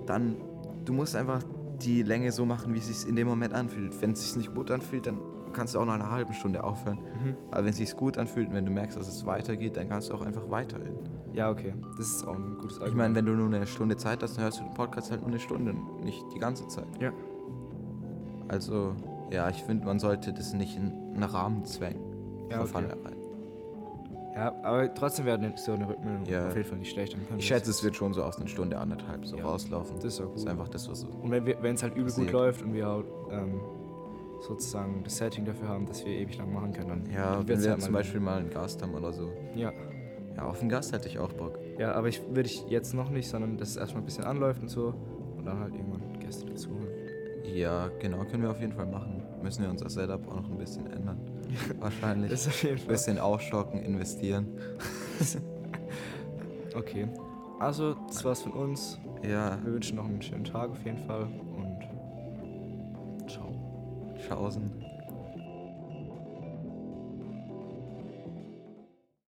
B: dann du musst einfach die Länge so machen, wie es sich in dem Moment anfühlt. Wenn es sich nicht gut anfühlt, dann kannst du auch nach einer halben Stunde aufhören. Mhm. Aber wenn es sich gut anfühlt und wenn du merkst, dass es weitergeht, dann kannst du auch einfach weiterhin.
A: Ja, okay. Das ist auch ein gutes
B: Argument. Ich meine, wenn du nur eine Stunde Zeit hast, dann hörst du den Podcast halt nur eine Stunde, nicht die ganze Zeit.
A: Ja.
B: Also, ja, ich finde, man sollte das nicht in einen Rahmen zwängen.
A: Ja, okay. Ja, aber trotzdem wäre so eine Rückmeldung
B: ja.
A: auf jeden Fall nicht schlecht.
B: ich schätze, es wird schon so aus einer Stunde, anderthalb so ja. rauslaufen.
A: Das ist auch gut.
B: Das ist einfach das, was so.
A: Und wenn es halt übel gut läuft und wir auch ähm, sozusagen das Setting dafür haben, dass wir ewig lang machen können, dann.
B: Ja, wenn wir halt zum Beispiel mal einen Gast haben oder so.
A: Ja.
B: Ja, auf einen Gast hätte ich auch Bock.
A: Ja, aber ich würde ich jetzt noch nicht, sondern dass es erstmal ein bisschen anläuft und so und dann halt irgendwann Gäste dazu holen.
B: Ja, genau, können wir auf jeden Fall machen. Müssen wir uns das Setup auch noch ein bisschen ändern. *laughs* Wahrscheinlich.
A: Das ist auf jeden Fall.
B: Ein bisschen aufstocken, investieren. *laughs*
A: okay. Also, das war's von uns.
B: Ja.
A: Wir wünschen noch einen schönen Tag auf jeden Fall und ciao.
B: Tschaußen.